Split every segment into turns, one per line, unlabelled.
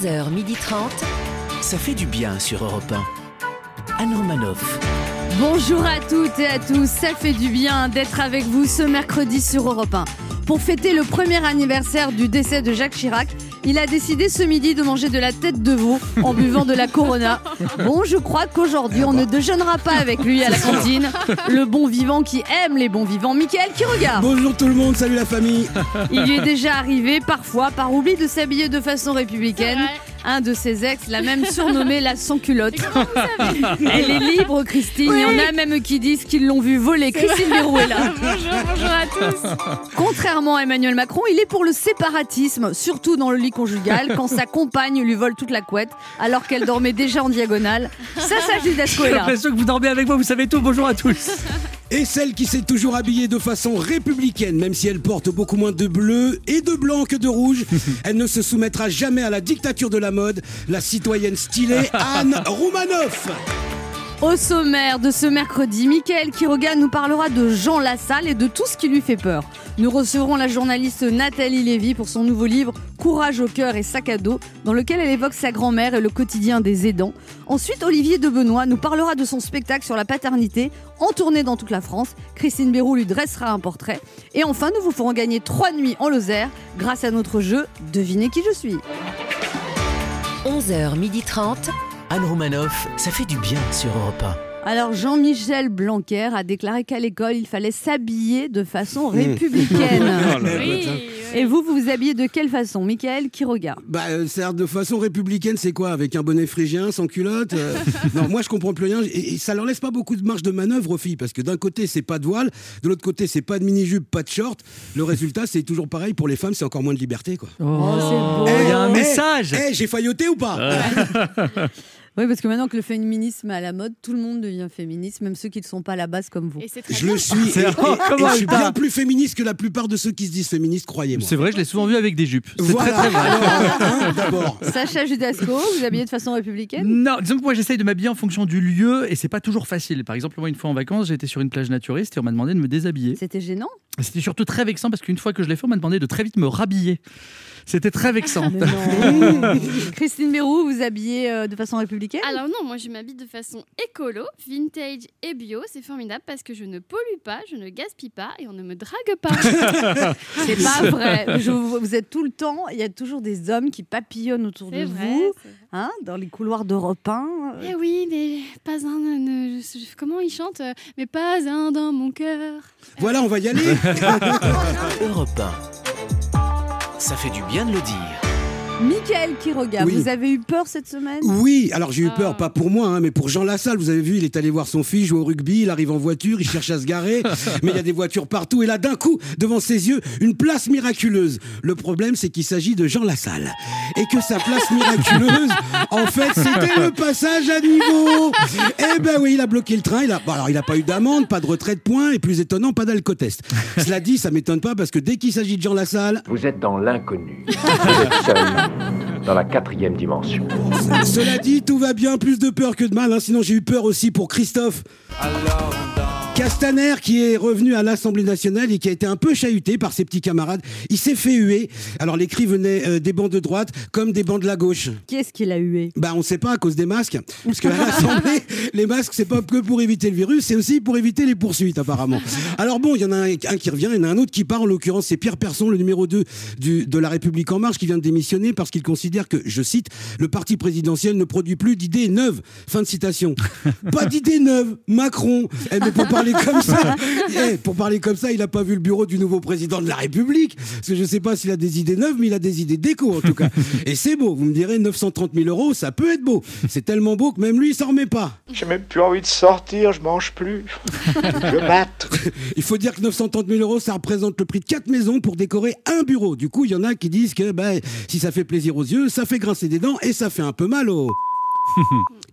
11h30. Ça fait du bien sur Europe 1. Anne Romanoff.
Bonjour à toutes et à tous, ça fait du bien d'être avec vous ce mercredi sur Europe 1. Pour fêter le premier anniversaire du décès de Jacques Chirac, il a décidé ce midi de manger de la tête de veau en buvant de la Corona. Bon, je crois qu'aujourd'hui, on ne déjeunera pas avec lui à la cantine. Le bon vivant qui aime les bons vivants, Mickaël qui regarde.
Bonjour tout le monde, salut la famille.
Il lui est déjà arrivé, parfois, par oubli de s'habiller de façon républicaine. Un de ses ex l'a même surnommé la sans-culotte. Elle est libre, Christine. Il y en a même qui disent qu'ils l'ont vu voler. Christine Leroux est là.
Bonjour, bonjour à tous.
Contrairement à Emmanuel Macron, il est pour le séparatisme, surtout dans le lit conjugal, quand sa compagne lui vole toute la couette, alors qu'elle dormait déjà en diagonale. Ça, ça, Judasco est
J'ai
là.
l'impression que vous dormez avec moi, vous savez tout. Bonjour à tous.
Et celle qui s'est toujours habillée de façon républicaine, même si elle porte beaucoup moins de bleu et de blanc que de rouge, elle ne se soumettra jamais à la dictature de la mode, la citoyenne stylée Anne Roumanoff.
Au sommaire de ce mercredi, Mickaël Quiroga nous parlera de Jean Lassalle et de tout ce qui lui fait peur. Nous recevrons la journaliste Nathalie Lévy pour son nouveau livre Courage au cœur et sac à dos, dans lequel elle évoque sa grand-mère et le quotidien des aidants. Ensuite, Olivier de nous parlera de son spectacle sur la paternité, en tournée dans toute la France. Christine Béroux lui dressera un portrait. Et enfin, nous vous ferons gagner trois nuits en Lozère grâce à notre jeu Devinez qui je suis.
11h30. Anne Romanoff, ça fait du bien sur Europe
Alors Jean-Michel Blanquer a déclaré qu'à l'école, il fallait s'habiller de façon républicaine.
Oui,
Et vous, vous vous habillez de quelle façon Michael qui regarde
Bah, euh, c'est de façon républicaine, c'est quoi? Avec un bonnet phrygien, sans culotte euh, Non, moi je comprends plus rien. Et, et ça leur laisse pas beaucoup de marge de manœuvre aux filles, parce que d'un côté c'est pas de voile, de l'autre côté c'est pas de mini-jupe, pas de short. Le résultat c'est toujours pareil pour les femmes, c'est encore moins de liberté, quoi.
Oh, c'est beau.
Il y a un
Eh,
message.
Eh, j'ai failloté ou pas?
Oui, parce que maintenant que le féminisme est à la mode, tout le monde devient féministe, même ceux qui ne sont pas à la base comme vous.
Et c'est très
Je
bien.
le suis. Et, et- et je suis bien plus féministe que la plupart de ceux qui se disent féministes, croyez-moi.
C'est vrai, je l'ai souvent vu avec des jupes. C'est
Voilà.
très très vrai.
Alors, hein, D'abord.
Sacha Judasco, vous vous habillez de façon républicaine?
Non, disons que moi j'essaye de m'habiller en fonction du lieu et c'est pas toujours facile. Par exemple, moi une fois en vacances, j'étais sur une plage naturiste et on m'a demandé de me déshabiller.
C'était gênant?
C'était surtout très vexant parce qu'une fois que je l'ai fait, on m'a demandé de très vite me rhabiller. C'était très vexant.
Christine Bérou, vous habillez euh, de façon républicaine?
Alors non, moi je m'habille de façon écolo, vintage et bio. C'est formidable parce que je ne pollue pas, je ne gaspille pas et on ne me drague pas.
C'est pas vrai. Je vous, êtes tout le temps, il y a toujours des hommes qui papillonnent autour de
vrai.
vous,
c'est vrai.
hein, dans les couloirs d'Europe 1.
Eh oui, mais pas un. ne- je- comment il chante euh, Mais pas un dans mon cœur.
Voilà, on va y aller.
1. Europe 1. Ça fait du bien de le dire.
Michael Quiroga,
Oui.
vous avez eu peur cette semaine?
Oui, alors j'ai eu
Ah.
peur, pas pour moi, hein, mais pour Jean Lassalle. Vous avez vu, il est allé voir son fils jouer au rugby, il arrive en voiture, il cherche à se garer, mais il y a des voitures partout. Et là, d'un coup, devant ses yeux, une place miraculeuse. Le problème, c'est qu'il s'agit de Jean Lassalle. Et que sa place miraculeuse, en fait, c'était le passage à niveau. Eh ben oui, il a bloqué le train. Il a, bon, alors, il n'a pas eu d'amende, pas de retrait de points, et plus étonnant, pas d'alcotest. Cela dit, ça m'étonne pas parce que dès qu'il s'agit de Jean Lassalle,
Vous êtes dans l'inconnu. Vous êtes seul dans la quatrième dimension.
Cela dit, tout va bien, plus de peur que de mal. hein. Sinon, j'ai eu peur aussi pour Christophe. Castaner qui est revenu à l'Assemblée nationale et qui a été un peu chahuté par ses petits camarades. Il s'est fait huer. Alors les cris venaient euh, des bancs de droite comme des bancs de la gauche.
Qui est-ce qui l'a hué?
Bah on sait pas à cause des masques. Parce qu'à l'Assemblée, les masques c'est pas que pour éviter le virus, c'est aussi pour éviter les poursuites apparemment. Alors bon, il y en a un, un qui revient, il y en a un autre qui part. En l'occurrence, c'est Pierre Persson, le numéro 2 du, de La République En Marche, qui vient de démissionner parce qu'il considère que, je cite, le parti présidentiel ne produit plus d'idées neuves. Fin de citation. pas d'idées neuves. Macron. Eh, mais pour parler comme ça, eh, pour parler comme ça, il a pas vu le bureau du nouveau président de la République. Parce que je sais pas s'il a des idées neuves, mais il a des idées déco en tout cas. Et c'est beau. Vous me direz 930 000 euros, ça peut être beau. C'est tellement beau que même lui, il s'en remet pas.
J'ai même plus envie de sortir, je mange plus. Je batte.
Il faut dire que 930 000 euros, ça représente le prix de quatre maisons pour décorer un bureau. Du coup, il y en a qui disent que bah, si ça fait plaisir aux yeux, ça fait grincer des dents et ça fait un peu mal au...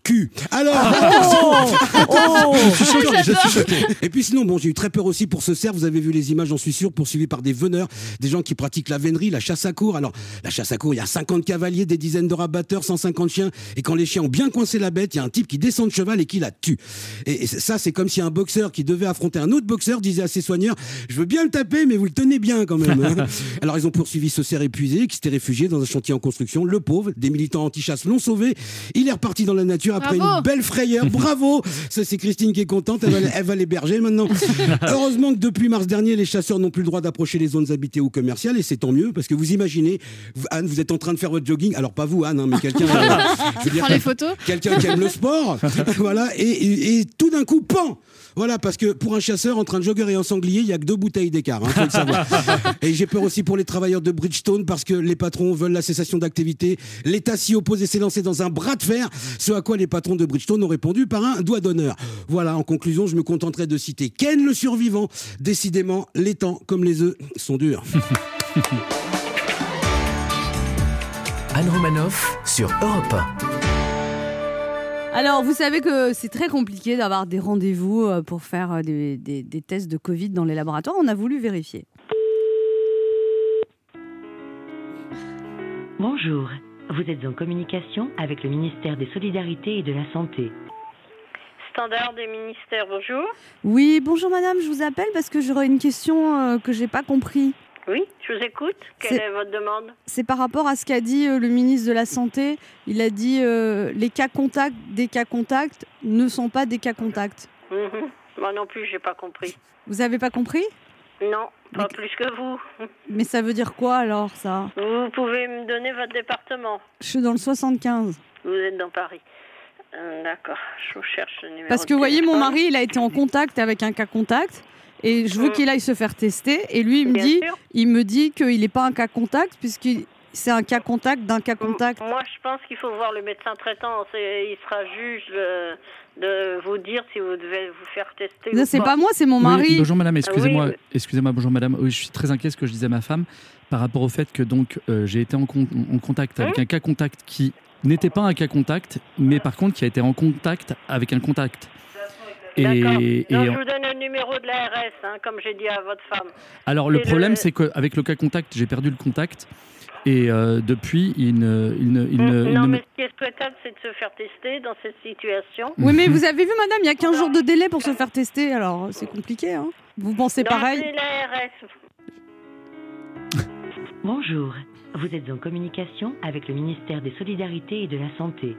cul. Alors,
Oh,
Je suis choqué, je suis choqué.
Et puis sinon, bon, j'ai eu très peur aussi pour ce cerf. Vous avez vu les images, j'en suis sûr, poursuivis par des veneurs, des gens qui pratiquent la vénerie, la chasse à cour. Alors, la chasse à cour, il y a 50 cavaliers, des dizaines de rabatteurs, 150 chiens. Et quand les chiens ont bien coincé la bête, il y a un type qui descend de cheval et qui la tue. Et, et ça, c'est comme si un boxeur qui devait affronter un autre boxeur disait à ses soigneurs Je veux bien le taper, mais vous le tenez bien quand même. hein. Alors, ils ont poursuivi ce cerf épuisé qui s'était réfugié dans un chantier en construction. Le pauvre, des militants anti-chasse l'ont sauvé. Il est reparti dans la nature après
Bravo.
une belle frayeur. Bravo Ça, c'est Christine qui est contente. Elle va, elle va l'héberger maintenant. Heureusement que depuis mars dernier, les chasseurs n'ont plus le droit d'approcher les zones habitées ou commerciales. Et c'est tant mieux parce que vous imaginez, Anne, vous êtes en train de faire votre jogging. Alors, pas vous, Anne, hein, mais quelqu'un. euh, je veux dire,
Prends les photos.
quelqu'un qui aime le sport, voilà, et, et- et tout d'un coup, pan Voilà, parce que pour un chasseur, entre un jogger et un sanglier, il y a que deux bouteilles d'écart, hein, faut le savoir. et j'ai peur aussi pour les travailleurs de Bridgestone, parce que les patrons veulent la cessation d'activité. L'État s'y oppose et s'est lancé dans un bras de fer, ce à quoi les patrons de Bridgestone ont répondu par un doigt d'honneur. Voilà, en conclusion, je me contenterai de citer Ken le survivant. Décidément, les temps, comme les œufs, sont durs.
Anne Romanoff sur Europe 1.
Alors, vous savez que c'est très compliqué d'avoir des rendez-vous euh, pour faire euh, des, des- des tests de Covid dans les laboratoires. On a voulu vérifier.
Bonjour, vous êtes en communication avec le ministère des Solidarités et de la Santé.
Standard des ministères, bonjour.
Oui, bonjour madame, je vous appelle parce que j'aurais une question euh, que j'ai pas compris.
Oui, je vous écoute. Quelle
C'est-
est votre demande
C'est par rapport à ce qu'a dit euh, le ministre de la Santé. Il a dit euh, les cas contacts des cas contacts ne sont pas des cas contacts.
Mhm. Moi non plus, j'ai pas compris.
Vous avez pas compris?
Non, pas
Mais-
plus que vous.
Mais ça veut dire quoi alors ça?
Vous pouvez me donner votre département.
Je suis dans le 75.
Vous êtes dans Paris. Euh, D'accord, je vous cherche le numéro.
Parce que vous voyez, mon mari, il a été en contact avec un cas contact. Et je veux
Mm.
qu'il aille se faire tester. Et lui, il me
Bien
dit,
sûr.
il me dit qu'il n'est pas un cas contact puisque c'est un cas contact d'un cas contact.
Moi, je pense qu'il faut voir le médecin traitant. Il sera juge euh, de vous dire si vous devez vous faire tester
Non, C'est
pas.
pas moi, c'est mon
Oui,
mari.
bonjour madame, excusez-moi,
Ah oui,
excusez-moi, bonjour madame. Oui, je suis très inquiet ce que je disais à ma femme par rapport au fait que donc euh, j'ai été en, con- en contact avec
Hein
un cas contact qui n'était pas un cas contact, mais par contre qui a été en contact avec un contact.
D'accord.
Et, et
Non,
en-
je vous donne le numéro de l'ARS, hein, comme j'ai dit à votre femme.
alors le problème
le-
c'est qu'avec le cas contact, j'ai perdu le contact et euh, depuis il ne, il ne, il ne- il
non, mais ce qui est souhaitable, c'est de se faire tester dans cette situation.
Oui, mais vous avez vu, madame, il y a 15 jours de délai pour se faire tester. Alors, c'est compliqué. Hein vous pensez
Non,
pareil
l'ARS.
Bonjour, vous êtes en communication avec le ministère des Solidarités et de la Santé.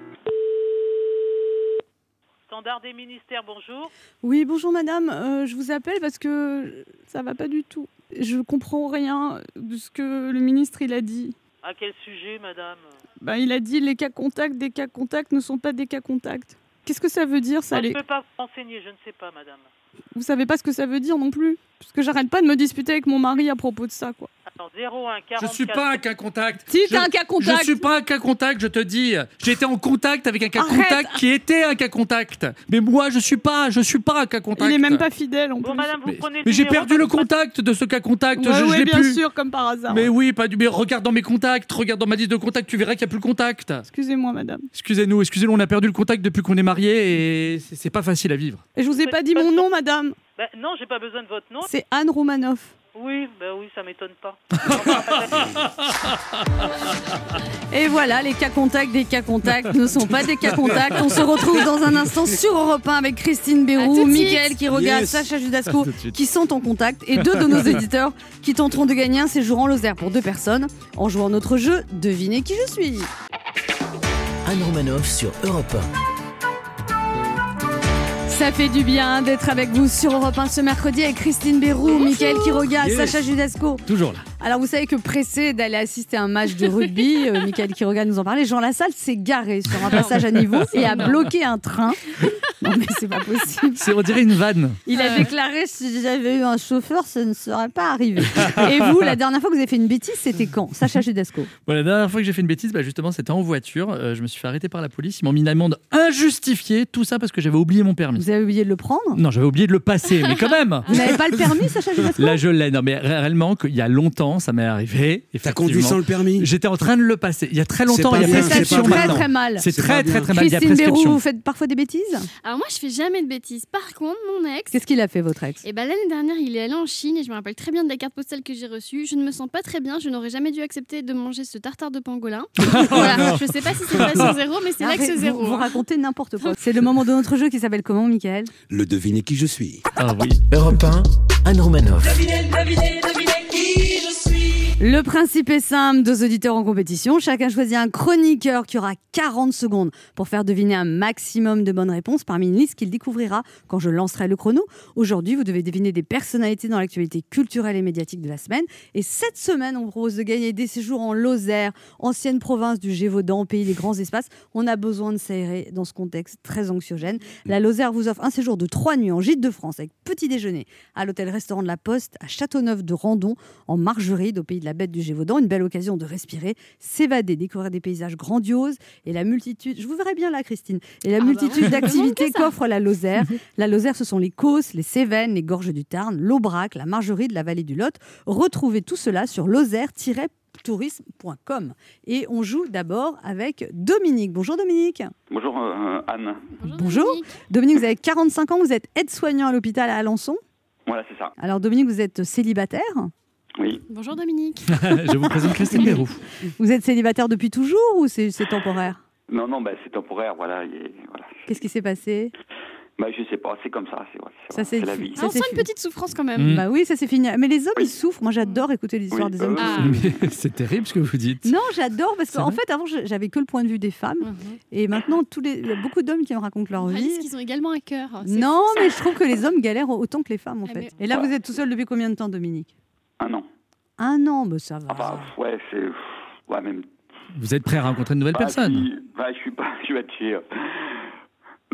Standard des ministères, bonjour.
Oui, bonjour madame. Euh, je vous appelle parce que ça va pas du tout. Je comprends rien de ce que le ministre il a dit.
À quel sujet, madame?
Ben, il a dit les cas contacts des cas contacts ne sont pas des cas contacts. Qu'est-ce que ça veut dire ça
Moi, Je
les...
ne peux pas vous renseigner, je ne sais pas, madame.
Vous savez pas ce que ça veut dire non plus Parce que j'arrête pas de me disputer avec mon mari à propos de ça quoi.
Attends, 01 44...
Je suis pas un cas contact.
Si t'es un cas contact.
Je suis pas un cas contact, je te dis. J'ai été en contact avec un cas
Arrête.
contact qui était un cas contact. Mais moi, je suis pas, je suis pas un cas contact.
Il est même pas fidèle en
Bon,
plus.
madame, vous
Mais,
prenez
mais j'ai perdu le contact de ce cas contact.
Ouais,
je l'ai
bien
plus.
sûr, comme par hasard.
Mais
ouais.
oui, pas du. Mais regarde dans mes contacts, regarde dans ma liste de contacts, tu verras qu'il n'y a plus le contact.
Excusez-moi madame.
Excusez-nous, excusez-nous, on a perdu le contact depuis qu'on est mariés et c'est c'est pas facile à vivre.
Et je vous ai pas dit mon nom madame.
Ben, non, j'ai pas besoin de votre nom.
C'est Anne Romanoff.
Oui, ben oui, ça m'étonne pas.
Et voilà, les cas contacts des cas contacts ne sont pas des cas contacts. On se retrouve dans un instant sur Europe 1 avec Christine Bérou, Mickaël qui regarde,
Yes.
Sacha Judasco qui sont en contact et deux de nos éditeurs qui tenteront de gagner un séjour en Lozère pour deux personnes en jouant notre jeu Devinez qui je suis.
Anne Romanoff sur Europe
Ça fait du bien d'être avec vous sur Europe 1 ce mercredi avec Christine Bérou, Mickaël qui regarde,
Yes.
Sacha Judasco.
Toujours là.
Alors vous savez que pressé d'aller assister à un match de rugby, euh, Michael Quiroga nous en parlait, Jean Lassalle s'est garé sur un passage à niveau et a bloqué un train Non, mais c'est pas possible.
C'est, on dirait une vanne.
Il a déclaré si j'avais eu un chauffeur, ça ne serait pas arrivé. Et vous, la dernière fois que vous avez fait une bêtise, c'était quand? Sacha Judasco.
Bon, la dernière fois que j'ai fait une bêtise, bah, justement, c'était en voiture. Euh, je me suis fait arrêter par la police. Ils m'ont mis une amende injustifiée. Tout ça parce que j'avais oublié mon permis.
Vous avez oublié de le prendre?
Non, j'avais oublié de le passer, mais quand même.
Vous n'avez pas le permis, Sacha Judasco?
Là, je l'ai. Non, mais réellement, qu'il y a longtemps, ça m'est arrivé.
T'as conduit sans le permis
J'étais en train de le passer. Il y a très longtemps, il y a
c'est
prescription
pas
très très mal.
C'est
C'est
très, très, très mal.
Christine Bérou, vous faites parfois des bêtises
Alors moi, je fais jamais de bêtises. Par contre, mon ex.
Qu'est-ce qu'il a fait, votre ex
Et ben l'année dernière, il est allé en Chine et je me rappelle très bien de la carte postale que j'ai reçue. Je ne me sens pas très bien. Je n'aurais jamais dû accepter de manger ce tartare de pangolin. voilà. Je sais pas si c'est pas sur zéro, mais c'est
vous-
zéro.
Vous, racontez n'importe quoi. C'est le moment de notre jeu qui s'appelle comment, Michael?
Le devinez qui je suis.
Ah oui.
Europe 1, Anne Romanoff.
Le principe est simple, deux auditeurs en compétition. Chacun choisit un chroniqueur qui aura 40 secondes pour faire deviner un maximum de bonnes réponses parmi une liste qu'il découvrira quand je lancerai le chrono. Aujourd'hui, vous devez deviner des personnalités dans l'actualité culturelle et médiatique de la semaine. Et cette semaine, on propose de gagner des séjours en Lozère, ancienne province du Gévaudan, pays des grands espaces. On a besoin de s'aérer dans ce contexte très anxiogène. La Lozère vous offre un séjour de trois nuits en gîte de France avec petit déjeuner à l'hôtel-restaurant de la Poste à Châteauneuf de Randon en Margeride au pays de la bête du Gévaudan. Une belle occasion de respirer, s'évader, découvrir des paysages grandioses et la multitude, je vous verrai bien là Christine, et la
Ah bah
multitude
ouais,
d'activités qu'offre la Lozère. La Lozère, ce sont les Causses, les Cévennes, les Gorges du Tarn, l'Aubrac, la Margeride, la vallée du Lot. Retrouvez tout cela sur lozère-tourisme.com. Et on joue d'abord avec Dominique. Bonjour Dominique.
Bonjour euh, Anne.
Bonjour.
Dominique.
Dominique, vous avez 45 ans, vous êtes aide-soignant à l'hôpital à Alençon.
Voilà, c'est ça.
Alors Dominique, vous êtes célibataire.
Oui.
Bonjour Dominique.
je vous présente Christine Bérou.
Vous êtes célibataire depuis toujours ou c'est temporaire?
Non, non, bah, c'est temporaire, voilà. voilà.
Qu'est-ce qui s'est passé?
Bah, je sais pas, c'est comme ça, c'est ouais, c'est-
Ça, c'est-
c'est la vie.
Ça,
Ah, on
c'est
sent une petite souffrance quand même.
Mm.
Bah oui, ça c'est fini. Mais les hommes, ils souffrent. Moi, j'adore écouter l'histoire
Oui,
des hommes. souffrent.
Mais c'est terrible ce que vous dites.
Non, j'adore parce qu'en fait, avant, je- j'avais que le point de vue des femmes.
Mhm.
Et maintenant, tous les... il y a beaucoup d'hommes qui me racontent leur vie.
réalise qu'ils ont également un cœur.
Non,
fou,
mais je trouve que les hommes galèrent autant que les femmes, en
Ah,
fait.
mais-
Et là, vous êtes tout seul depuis combien de temps, Dominique?
Un an.
Un an, mais ça va.
Ah bah, ouais, c'est. Ouais, même.
Vous êtes prêt à rencontrer une nouvelle
Bah,
personne
si- bah, je suis pas. Je vais être.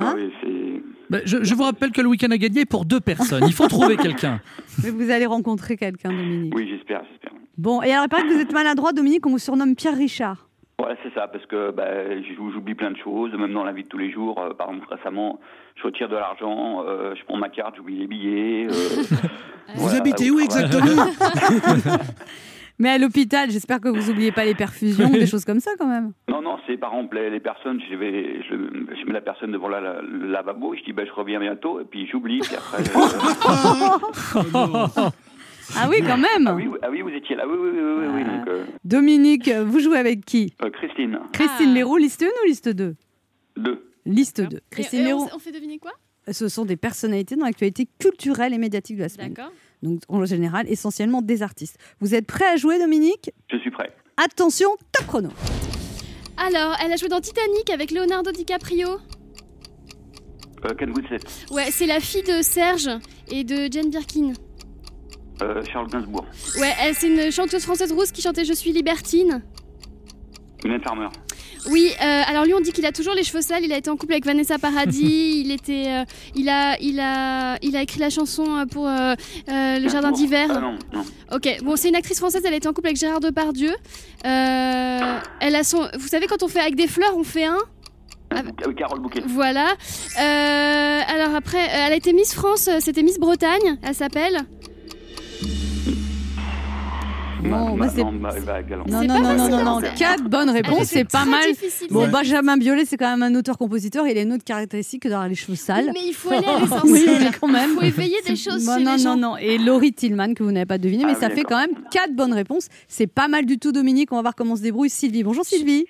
Non,
Hein?
Bah, je, je vous rappelle que le week-end a gagné pour deux personnes. Il faut trouver quelqu'un.
Mais vous allez rencontrer quelqu'un, Dominique.
Oui, j'espère, j'espère.
Bon, et alors, il paraît que vous êtes maladroit, Dominique, on vous surnomme Pierre Richard.
Ouais, c'est ça, parce que bah, j'ou- j'oublie plein de choses, même dans la vie de tous les jours. Euh, par exemple, récemment, je retire de l'argent, euh, je prends ma carte, j'oublie les billets. euh,
Vous
voilà,
habitez où exactement
Mais à l'hôpital, j'espère que vous oubliez pas les perfusions, des choses comme ça quand même.
Non, non, c'est par exemple les, les personnes, je, vais, je, je mets la personne devant la- la- le lavabo, je dis ben, je reviens bientôt, et puis j'oublie, puis après. euh,
Ah oui, quand même.
ah, oui, ah oui, vous étiez là, oui, oui, oui, oui, oui, donc, euh,
Dominique, vous jouez avec qui?
Euh, Christine,
Christine
Ah.
Léraud, liste 1 ou liste 2
deux.
Liste 2.
Et-
Christine
et on, fait deviner quoi?
Ce sont des personnalités dans l'actualité culturelle et médiatique de la semaine.
D'accord.
Donc, en général, essentiellement des artistes. Vous êtes prêt à jouer, Dominique?
Je suis prêt.
Attention, top chrono.
Alors, elle a joué dans Titanic avec Leonardo DiCaprio.
Euh, Ken Winslet,
Ouais, c'est la fille de Serge et de Jane Birkin.
Euh, Charles Gainsbourg,
Ouais, elle, c'est une chanteuse française rousse qui chantait Je suis libertine.
Mylène Farmer,
Oui, euh, alors lui on dit qu'il a toujours les cheveux sales. Il a été en couple avec Vanessa Paradis. il était, euh, il a, il a, il a écrit la chanson euh, pour euh, euh, le jardin d'hiver.
Ah non, non.
Ok, bon, c'est une actrice française. Elle a été en couple avec Gérard Depardieu. Euh, elle a son, vous savez quand on fait avec des fleurs, on fait un. Ah,
Avec Carole Bouquet.
Voilà. Euh, alors après, euh, elle a été Miss France. euh, C'était Miss Bretagne. Elle s'appelle.
Non,
Ma-
bah, c'est-
non.
Non, non, non, non, non, non. Quatre bonnes réponses, c'est pas mal. Bon. Benjamin Biolay, c'est quand même un auteur-compositeur. Il a une autre caractéristique que d'avoir les cheveux sales.
Mais il faut aller à
Oui,
l'essentiel.
mais quand même.
Il faut éveiller des choses
Bon,
chez
non,
les
non,
gens.
non. Et Laurie Tillman, que vous n'avez pas deviné, mais
Ah
ça
oui,
fait quand même quatre bonnes réponses. C'est pas mal du tout, Dominique. On va voir comment se débrouille Sylvie. Bonjour Sylvie.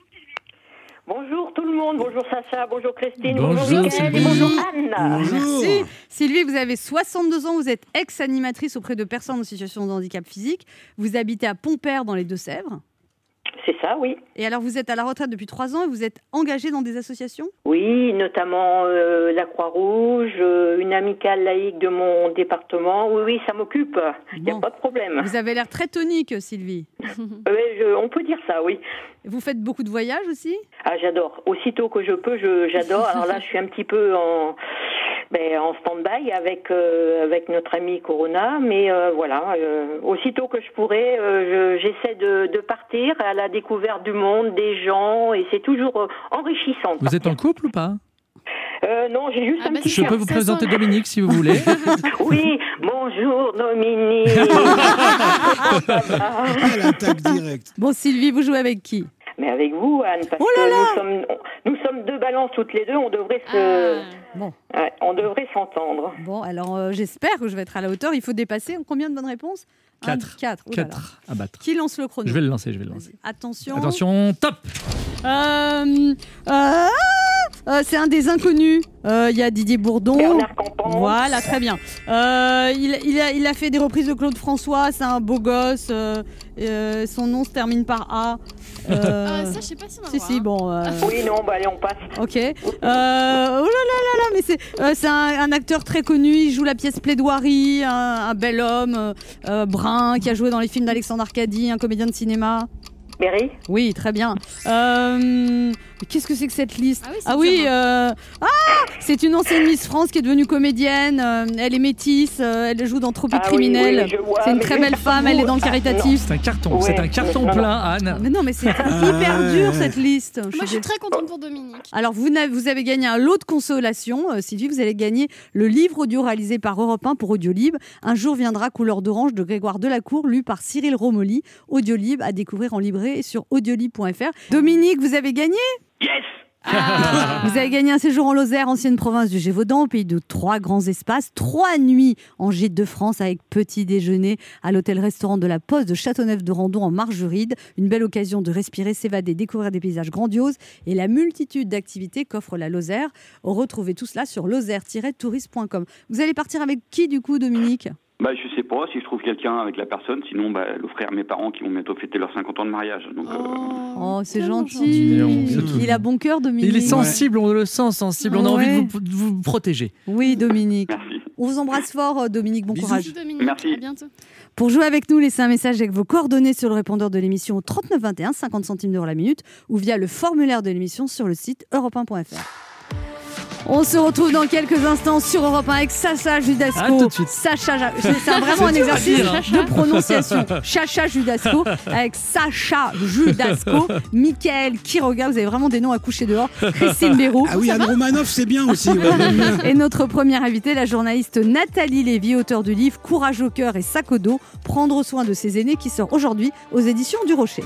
Bonjour tout le monde, bonjour Sacha, bonjour Christine,
Bonjour, Sylvie.
bonjour Anne.
Merci. Sylvie, vous avez 62 ans, vous êtes ex-animatrice auprès de personnes en situation de handicap physique. Vous habitez à Pompère dans les Deux-Sèvres.
C'est ça, oui.
Et alors, vous êtes à la retraite depuis trois ans et vous êtes engagé dans des associations?
Oui, notamment euh, la Croix-Rouge, euh, une amicale laïque de mon département. Oui, oui, ça m'occupe. Il n'y a pas de problème.
Vous avez l'air très tonique, Sylvie.
Je- on peut dire ça, oui.
Vous faites beaucoup de voyages aussi?
Ah, j'adore. Aussitôt que je peux, je- j'adore. Alors là, je suis un petit peu en, ben, en stand-by avec, euh, avec notre ami Corona. Mais euh, voilà, euh, aussitôt que je pourrai, euh, je- j'essaie de, de partir à la découverte du monde, des gens. Et c'est toujours enrichissant.
Vous êtes en couple ou pas?
Euh, non, j'ai juste un petit
Je peux vous présenter Dominique si vous voulez.
Oui, bonjour Dominique.
Ah, l'attaque directe.
Bon, Sylvie, vous jouez avec qui?
Mais avec vous, Anne, parce
Oh là
que
là
nous sommes, nous sommes deux balances toutes les deux, on devrait se,
Bon.
Ouais, on devrait s'entendre.
Bon, alors euh, j'espère que je vais être à la hauteur. Il faut dépasser combien de bonnes réponses? Un,
Quatre.
Quatre. Oh là là.
Quatre à battre.
Qui lance le chrono?
Je vais le lancer, je vais le lancer.
Attention.
Attention, top
Euh, euh, euh, c'est un des inconnus. Euh, Il y a Didier Bourdon. Voilà, très bien. Euh, il, il a, il a fait des reprises de Claude François. C'est un beau gosse. euh, euh, son nom se termine par A. Euh,
Ah, ça, je sais pas si on va
Si, si,
hein.
bon. euh,
Oui, non, bah allez, on passe.
Ok. Euh, oh là là là là, mais c'est euh, c'est un, un acteur très connu. Il joue la pièce Plaidoirie, un, un bel homme euh, euh, brun qui a joué dans les films d'Alexandre Arcadie, un comédien de cinéma.
Berry?
Oui, très bien. Euh, Qu'est-ce que c'est que cette liste
Ah oui, c'est dur,
euh, ah, c'est une ancienne Miss France qui est devenue comédienne. euh, elle est métisse. euh, elle joue dans Tropique
Ah
criminel. c'est une très belle femme.
vous-
Elle est dans le
Ah,
caritatif.
C'est un carton, c'est un carton plein, Anne.
Mais non, mais c'est hyper
Ah,
dur
ouais.
cette liste.
Moi, je suis très contente pour Dominique.
Alors, vous, avez gagné un lot de consolation. Euh, Sylvie, vous allez gagner le livre audio réalisé par Europe 1 pour Audiolib. Un jour viendra couleur d'orange de Grégoire Delacour, lu par Cyril Romoli. Audiolib à découvrir en librairie et sur audiolib.fr. Dominique, vous avez gagné?
Yes
Vous avez gagné un séjour en Lozère, ancienne province du Gévaudan, au pays de trois grands espaces, trois nuits en gîte de France avec petit déjeuner à l'hôtel-restaurant de la Poste de Châteauneuf-de-Randon en Margeride. Une belle occasion de respirer, s'évader, découvrir des paysages grandioses et la multitude d'activités qu'offre la Lozère. Retrouvez tout cela sur lozère-tourisme.com. Vous allez partir avec qui du coup, Dominique?
Bah, je sais pas si je trouve quelqu'un avec la personne, sinon bah, l'offrir à mes parents qui vont bientôt fêter leurs 50 ans de mariage. Donc, euh,
Oh, c'est gentil.
gentil. C'est tout.
Il a bon cœur, Dominique.
Il est sensible, on le sent sensible. On a
Ouais.
envie de vous, de vous protéger.
Oui, Dominique.
merci.
On vous embrasse fort, euh, Dominique. Bon
Bisous.
courage.
Dominique.
Merci.
À bientôt.
Pour jouer avec nous, laissez un message avec vos coordonnées sur le répondeur de l'émission au 3921, 50 centimes d'euros la minute, ou via le formulaire de l'émission sur le site europe1.fr. On se retrouve dans quelques instants sur Europe 1 avec Sacha Judasco.
À tout de suite.
Sacha, Ja- c'est vraiment un exercice
dire, hein.
de prononciation. Chacha Judasco avec Sacha Judasco, Michael Quiroga, vous avez vraiment des noms à coucher dehors, Christine Béroux.
Ah oui, Anne Romanoff, c'est bien aussi. ouais, j'aime bien.
Et notre première invitée, la journaliste Nathalie Lévy, auteure du livre Courage au cœur et sac au dos, prendre soin de ses aînés, qui sort aujourd'hui aux éditions du Rocher.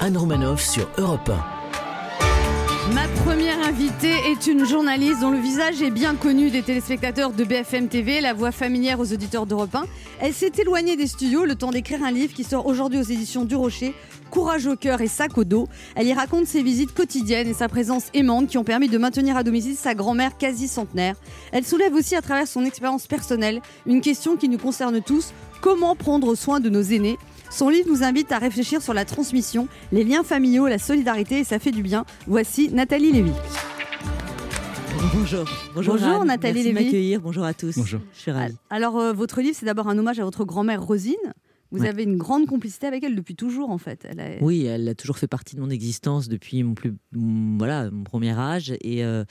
Anne Romanoff sur Europe 1.
Ma première invitée est une journaliste dont le visage est bien connu des téléspectateurs de BFM TV, la voix familière aux auditeurs d'Europe 1. Elle s'est éloignée des studios le temps d'écrire un livre qui sort aujourd'hui aux éditions du Rocher, Courage au cœur et sac au dos. Elle y raconte ses visites quotidiennes et sa présence aimante qui ont permis de maintenir à domicile sa grand-mère quasi centenaire. Elle soulève aussi à travers son expérience personnelle une question qui nous concerne tous, comment prendre soin de nos aînés? Son livre nous invite à réfléchir sur la transmission, les liens familiaux, la solidarité et ça fait du bien. Voici Nathalie Lévy.
Bonjour.
Bonjour,
Anne.
Nathalie
Merci de
Lévy.
m'accueillir. Bonjour à tous.
Bonjour.
Je suis ravie.
Alors, euh, votre livre, c'est d'abord un hommage à votre grand-mère Rosine. Vous
Ouais.
avez une grande complicité avec elle depuis toujours, en fait. Elle a-
Oui, elle a toujours fait partie de mon existence depuis mon plus voilà mon premier âge et euh,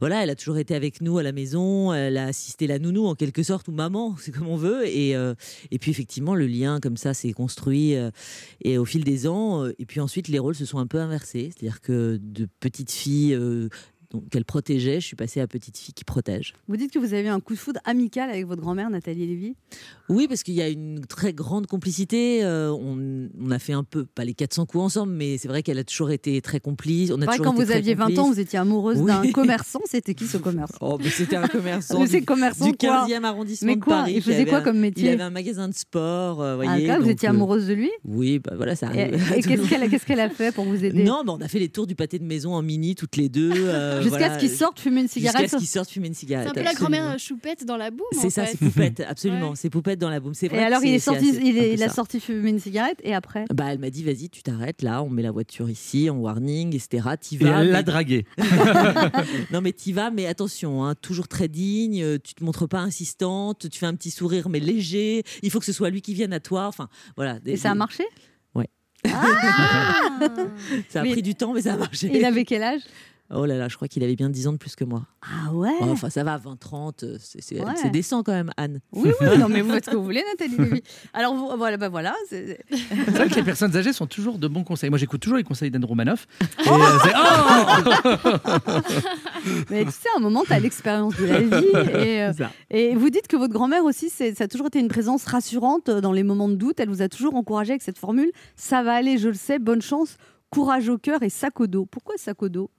voilà, elle a toujours été avec nous à la maison. Elle a assisté la nounou en quelque sorte ou maman, c'est comme on veut. Et euh, et puis effectivement le lien comme ça s'est construit euh, et au fil des ans. et puis ensuite les rôles se sont un peu inversés, c'est-à-dire que de petite fille qu'elle protégeait, je suis passée à petite fille qui protège.
Vous dites que vous avez eu un coup de foudre amical avec votre grand-mère Nathalie Lévy.
Oui, parce qu'il y a une très grande complicité. euh, on, on a fait un peu, pas les 400 coups ensemble, mais c'est vrai qu'elle a toujours été très complice. On a
vrai, quand vous aviez 20 ans, vous étiez amoureuse
Oui.
d'un commerçant. C'était qui ce commerçant?
Oh, mais c'était un commerçant du,
commerçant
du
quoi
15e arrondissement
Mais
de
quoi?
Paris.
Il faisait quoi
un-
comme métier?
Il avait un magasin de sport. euh,
Ah, vous étiez
euh,
amoureuse de lui?
Oui, bah voilà, ça
Et,
arrive.
et
tout
qu'est-ce
le
qu'elle a fait pour vous aider?
Non, bah, on a fait les tours du pâté de maison en mini toutes les deux. euh,
Jusqu'à
voilà,
ce qu'ils sortent fumer une cigarette.
Jusqu'à ce qu'ils sortent fumer une
C'est
cigarette.
un peu la grand-mère euh, choupette dans la boum.
C'est ça, c'est poupette, absolument. C'est poupette dans la boum. C'est vrai.
Et alors, il
c'est-
est
c'est
sorti,
assez-
il, est, il a sorti fumer une cigarette et après
Bah, elle m'a dit, vas-y, tu t'arrêtes là, on met la voiture ici, en warning, etc. T'y
Et
vas.
l'a dragué.
non, mais t'y vas, mais attention, hein, toujours très digne, euh, tu te montres pas insistante, tu fais un petit sourire, mais léger. Il faut que ce soit lui qui vienne à toi. Enfin, voilà. des-
Et ça a marché?
Ouais.
Ah.
Ça a
Mais-
pris du temps, mais ça a marché.
Il avait quel âge?
Oh là là, je crois qu'il avait bien 10 ans de plus que moi.
Ah ouais
Oh, Enfin, ça va, 20, 30, euh, c'est c'est-
Ouais.
décent quand même, Anne.
Oui, oui, non, mais vous faites ce que vous voulez, Nathalie. Alors, vous- voilà, bah voilà. c'est-
C'est vrai que les personnes âgées sont toujours de bons conseils. Moi, j'écoute toujours les conseils d'Anne Romanoff. Et, euh, c'est- Oh
Mais tu sais, à un moment, tu as l'expérience de la vie. Et, euh, et vous dites que votre grand-mère aussi, ça a toujours été une présence rassurante euh, dans les moments de doute. Elle vous a toujours encouragé avec cette formule ça va aller, je le sais, bonne chance, courage au cœur et sac au dos. Pourquoi sac au dos?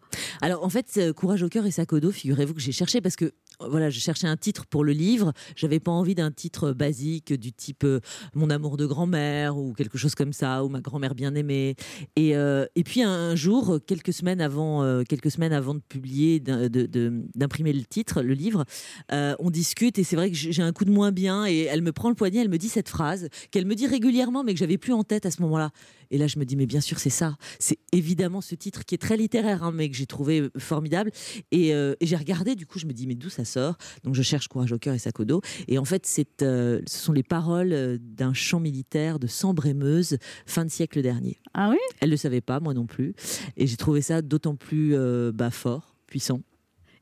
Alors en fait, euh, Courage au cœur et sac au dos, figurez-vous que j'ai cherché parce que voilà, je cherchais un titre pour le livre. J'avais pas envie d'un titre basique du type euh, Mon amour de grand-mère ou quelque chose comme ça ou Ma grand-mère bien aimée. Et, euh, et puis un jour, quelques semaines avant, quelques semaines avant de publier, d'imprimer le titre, le livre, on discute et c'est vrai que j'ai un coup de moins bien et elle me prend le poignet, elle me dit cette phrase qu'elle me dit régulièrement mais que j'avais plus en tête à ce moment-là. Et là, je me dis, mais bien sûr, c'est ça. C'est évidemment ce titre qui est très littéraire, hein, mais que j'ai trouvé euh, formidable. Et, euh, et j'ai regardé, du coup, je me dis, mais d'où ça sort? Donc, je cherche Courage au cœur et dos. Et en fait, c'est, euh, ce sont les paroles d'un chant militaire de Sambre-et-Meuse, fin de siècle dernier.
Ah oui?
Elle ne le savait pas, moi non plus. Et j'ai trouvé ça d'autant plus euh, bah, fort, puissant.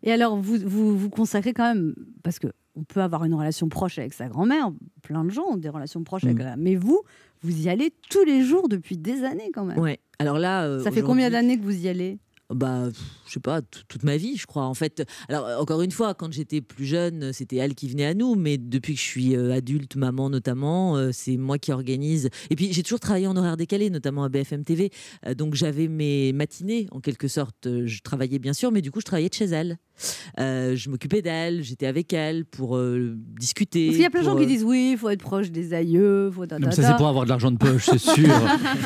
Et alors, vous, vous vous consacrez quand même, parce que on peut avoir une relation proche avec sa grand-mère, plein de gens ont des relations proches avec
Mm.
la mais vous, vous y allez tous les jours depuis des années quand même.
Ouais. Alors là, euh,
Ça fait combien d'années que vous y allez?
Bah, je sais pas, toute ma vie, je crois. En fait, alors euh, encore une fois, quand j'étais plus jeune, c'était elle qui venait à nous, mais depuis que je suis euh, adulte, maman notamment, euh, c'est moi qui organise. Et puis j'ai toujours travaillé en horaire décalé, notamment à BFM TV, Euh, donc j'avais mes matinées en quelque sorte. Euh, Je travaillais bien sûr, mais du coup je travaillais de chez elle. Euh, je m'occupais d'elle, j'étais avec elle pour euh, discuter.
Parce qu'il y a plein de gens qui
euh,
disent oui, il faut être proche des aïeux, faut
Non, mais ça, c'est pour avoir de l'argent de poche, c'est sûr.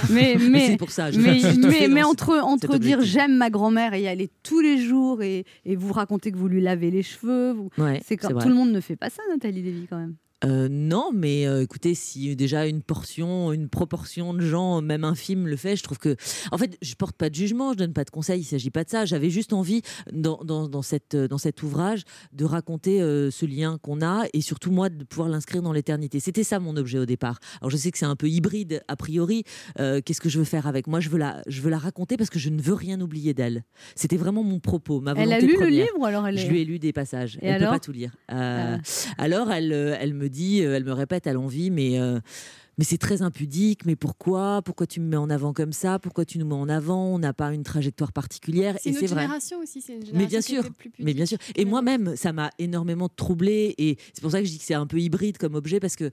mais
Mais
mais
c'est pour ça, je-
mais, mais, entre entre dire j'aime ma grand-mère et y aller tous les jours et, et vous raconter que vous lui lavez les cheveux, vous-
Ouais,
c'est quand tout le monde ne fait pas ça, Nathalie Lévy quand même.
Euh, non, mais euh, écoutez, si déjà une portion, une proportion de gens, même infime, le fait, je trouve que. En fait, je porte pas de jugement, je donne pas de conseils, il s'agit pas de ça. J'avais juste envie, dans, dans, dans cette, dans cet ouvrage, de raconter euh, ce lien qu'on a et surtout, moi, de pouvoir l'inscrire dans l'éternité. C'était ça mon objet au départ. Alors, je sais que c'est un peu hybride a priori. Euh, Qu'est-ce que je veux faire avec? Moi, je veux, la, je veux la raconter parce que je ne veux rien oublier d'elle. C'était vraiment mon propos, ma volonté
Elle a lu le livre alors elle
Je
est-
lui ai lu des passages.
Et
elle
alors
peut pas tout lire. Euh,
Ah.
Alors elle, euh, elle me dit, euh, elle me répète à l'envie, mais euh, mais c'est très impudique. Mais pourquoi? Pourquoi tu me mets en avant comme ça? Pourquoi tu nous mets en avant? On n'a pas une trajectoire particulière.
C'est une autre génération aussi. C'est une
Mais
génération
bien
qui
sûr,
était plus
mais bien sûr. Et moi-même, ça m'a énormément troublée et c'est pour ça que je dis que c'est un peu hybride comme objet parce que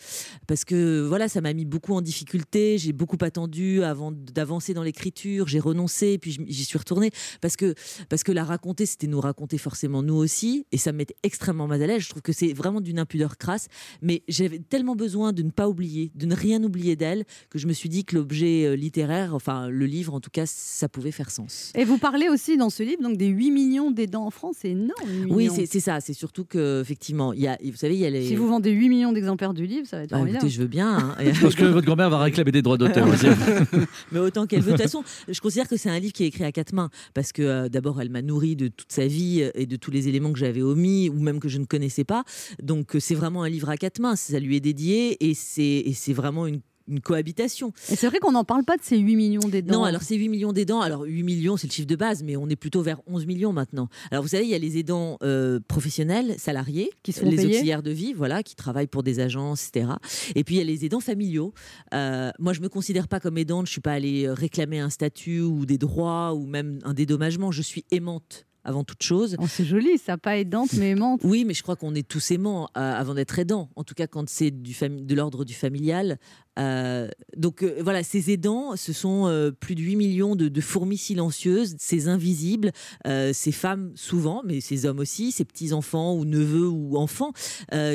parce que voilà, ça m'a mis beaucoup en difficulté. J'ai beaucoup attendu avant d'avancer dans l'écriture. J'ai renoncé, puis j'y suis retournée parce que parce que la raconter, c'était nous raconter forcément nous aussi et ça me mettait extrêmement mal à l'aise. Je trouve que c'est vraiment d'une impudeur crasse, mais j'avais tellement besoin de ne pas oublier, de ne rien oublier d'elle que je me suis dit que l'objet euh, littéraire, enfin le livre en tout cas, ça pouvait faire sens.
Et vous parlez aussi dans ce livre donc des 8 millions d'aidants en France, c'est énorme. 8
Oui, c'est ça. C'est surtout que effectivement, il y a, vous savez, il y a les.
Si vous vendez 8 millions d'exemplaires du livre, ça va être
Ah,
formidable.
écoutez, je veux bien. hein.
Je pense que votre grand-mère va réclamer des droits d'auteur aussi.
Mais autant qu'elle veut. De toute façon, je considère que c'est un livre qui est écrit à quatre mains. Parce que euh, d'abord, elle m'a nourri de toute sa vie euh, et de tous les éléments que j'avais omis ou même que je ne connaissais pas. Donc, c'est vraiment un livre à quatre mains. Ça lui est dédié et c'est et c'est vraiment une une cohabitation.
Et c'est vrai qu'on n'en parle pas de ces 8 millions d'aidants.
Non, alors c'est 8 millions d'aidants. Alors 8 millions, c'est le chiffre de base, mais on est plutôt vers 11 millions maintenant. Alors vous savez, il y a les aidants euh, professionnels, salariés,
Qui se font
les auxiliaires de vie, voilà, qui travaillent pour des agences, etc. Et puis il y a les aidants familiaux. Euh, moi, je me considère pas comme aidante. Je suis pas allée euh, réclamer un statut ou des droits ou même un dédommagement. Je suis aimante avant toute chose.
Oh, c'est joli, ça, pas aidante, mais aimante.
Oui, mais je crois qu'on est tous aimants euh, avant d'être aidants. En tout cas, quand c'est du de l'ordre du familial, Euh, donc euh, voilà, ces aidants, ce sont euh, plus de 8 millions de, fourmis silencieuses, ces invisibles, ces femmes souvent, mais ces hommes aussi, ces petits-enfants ou neveux ou enfants,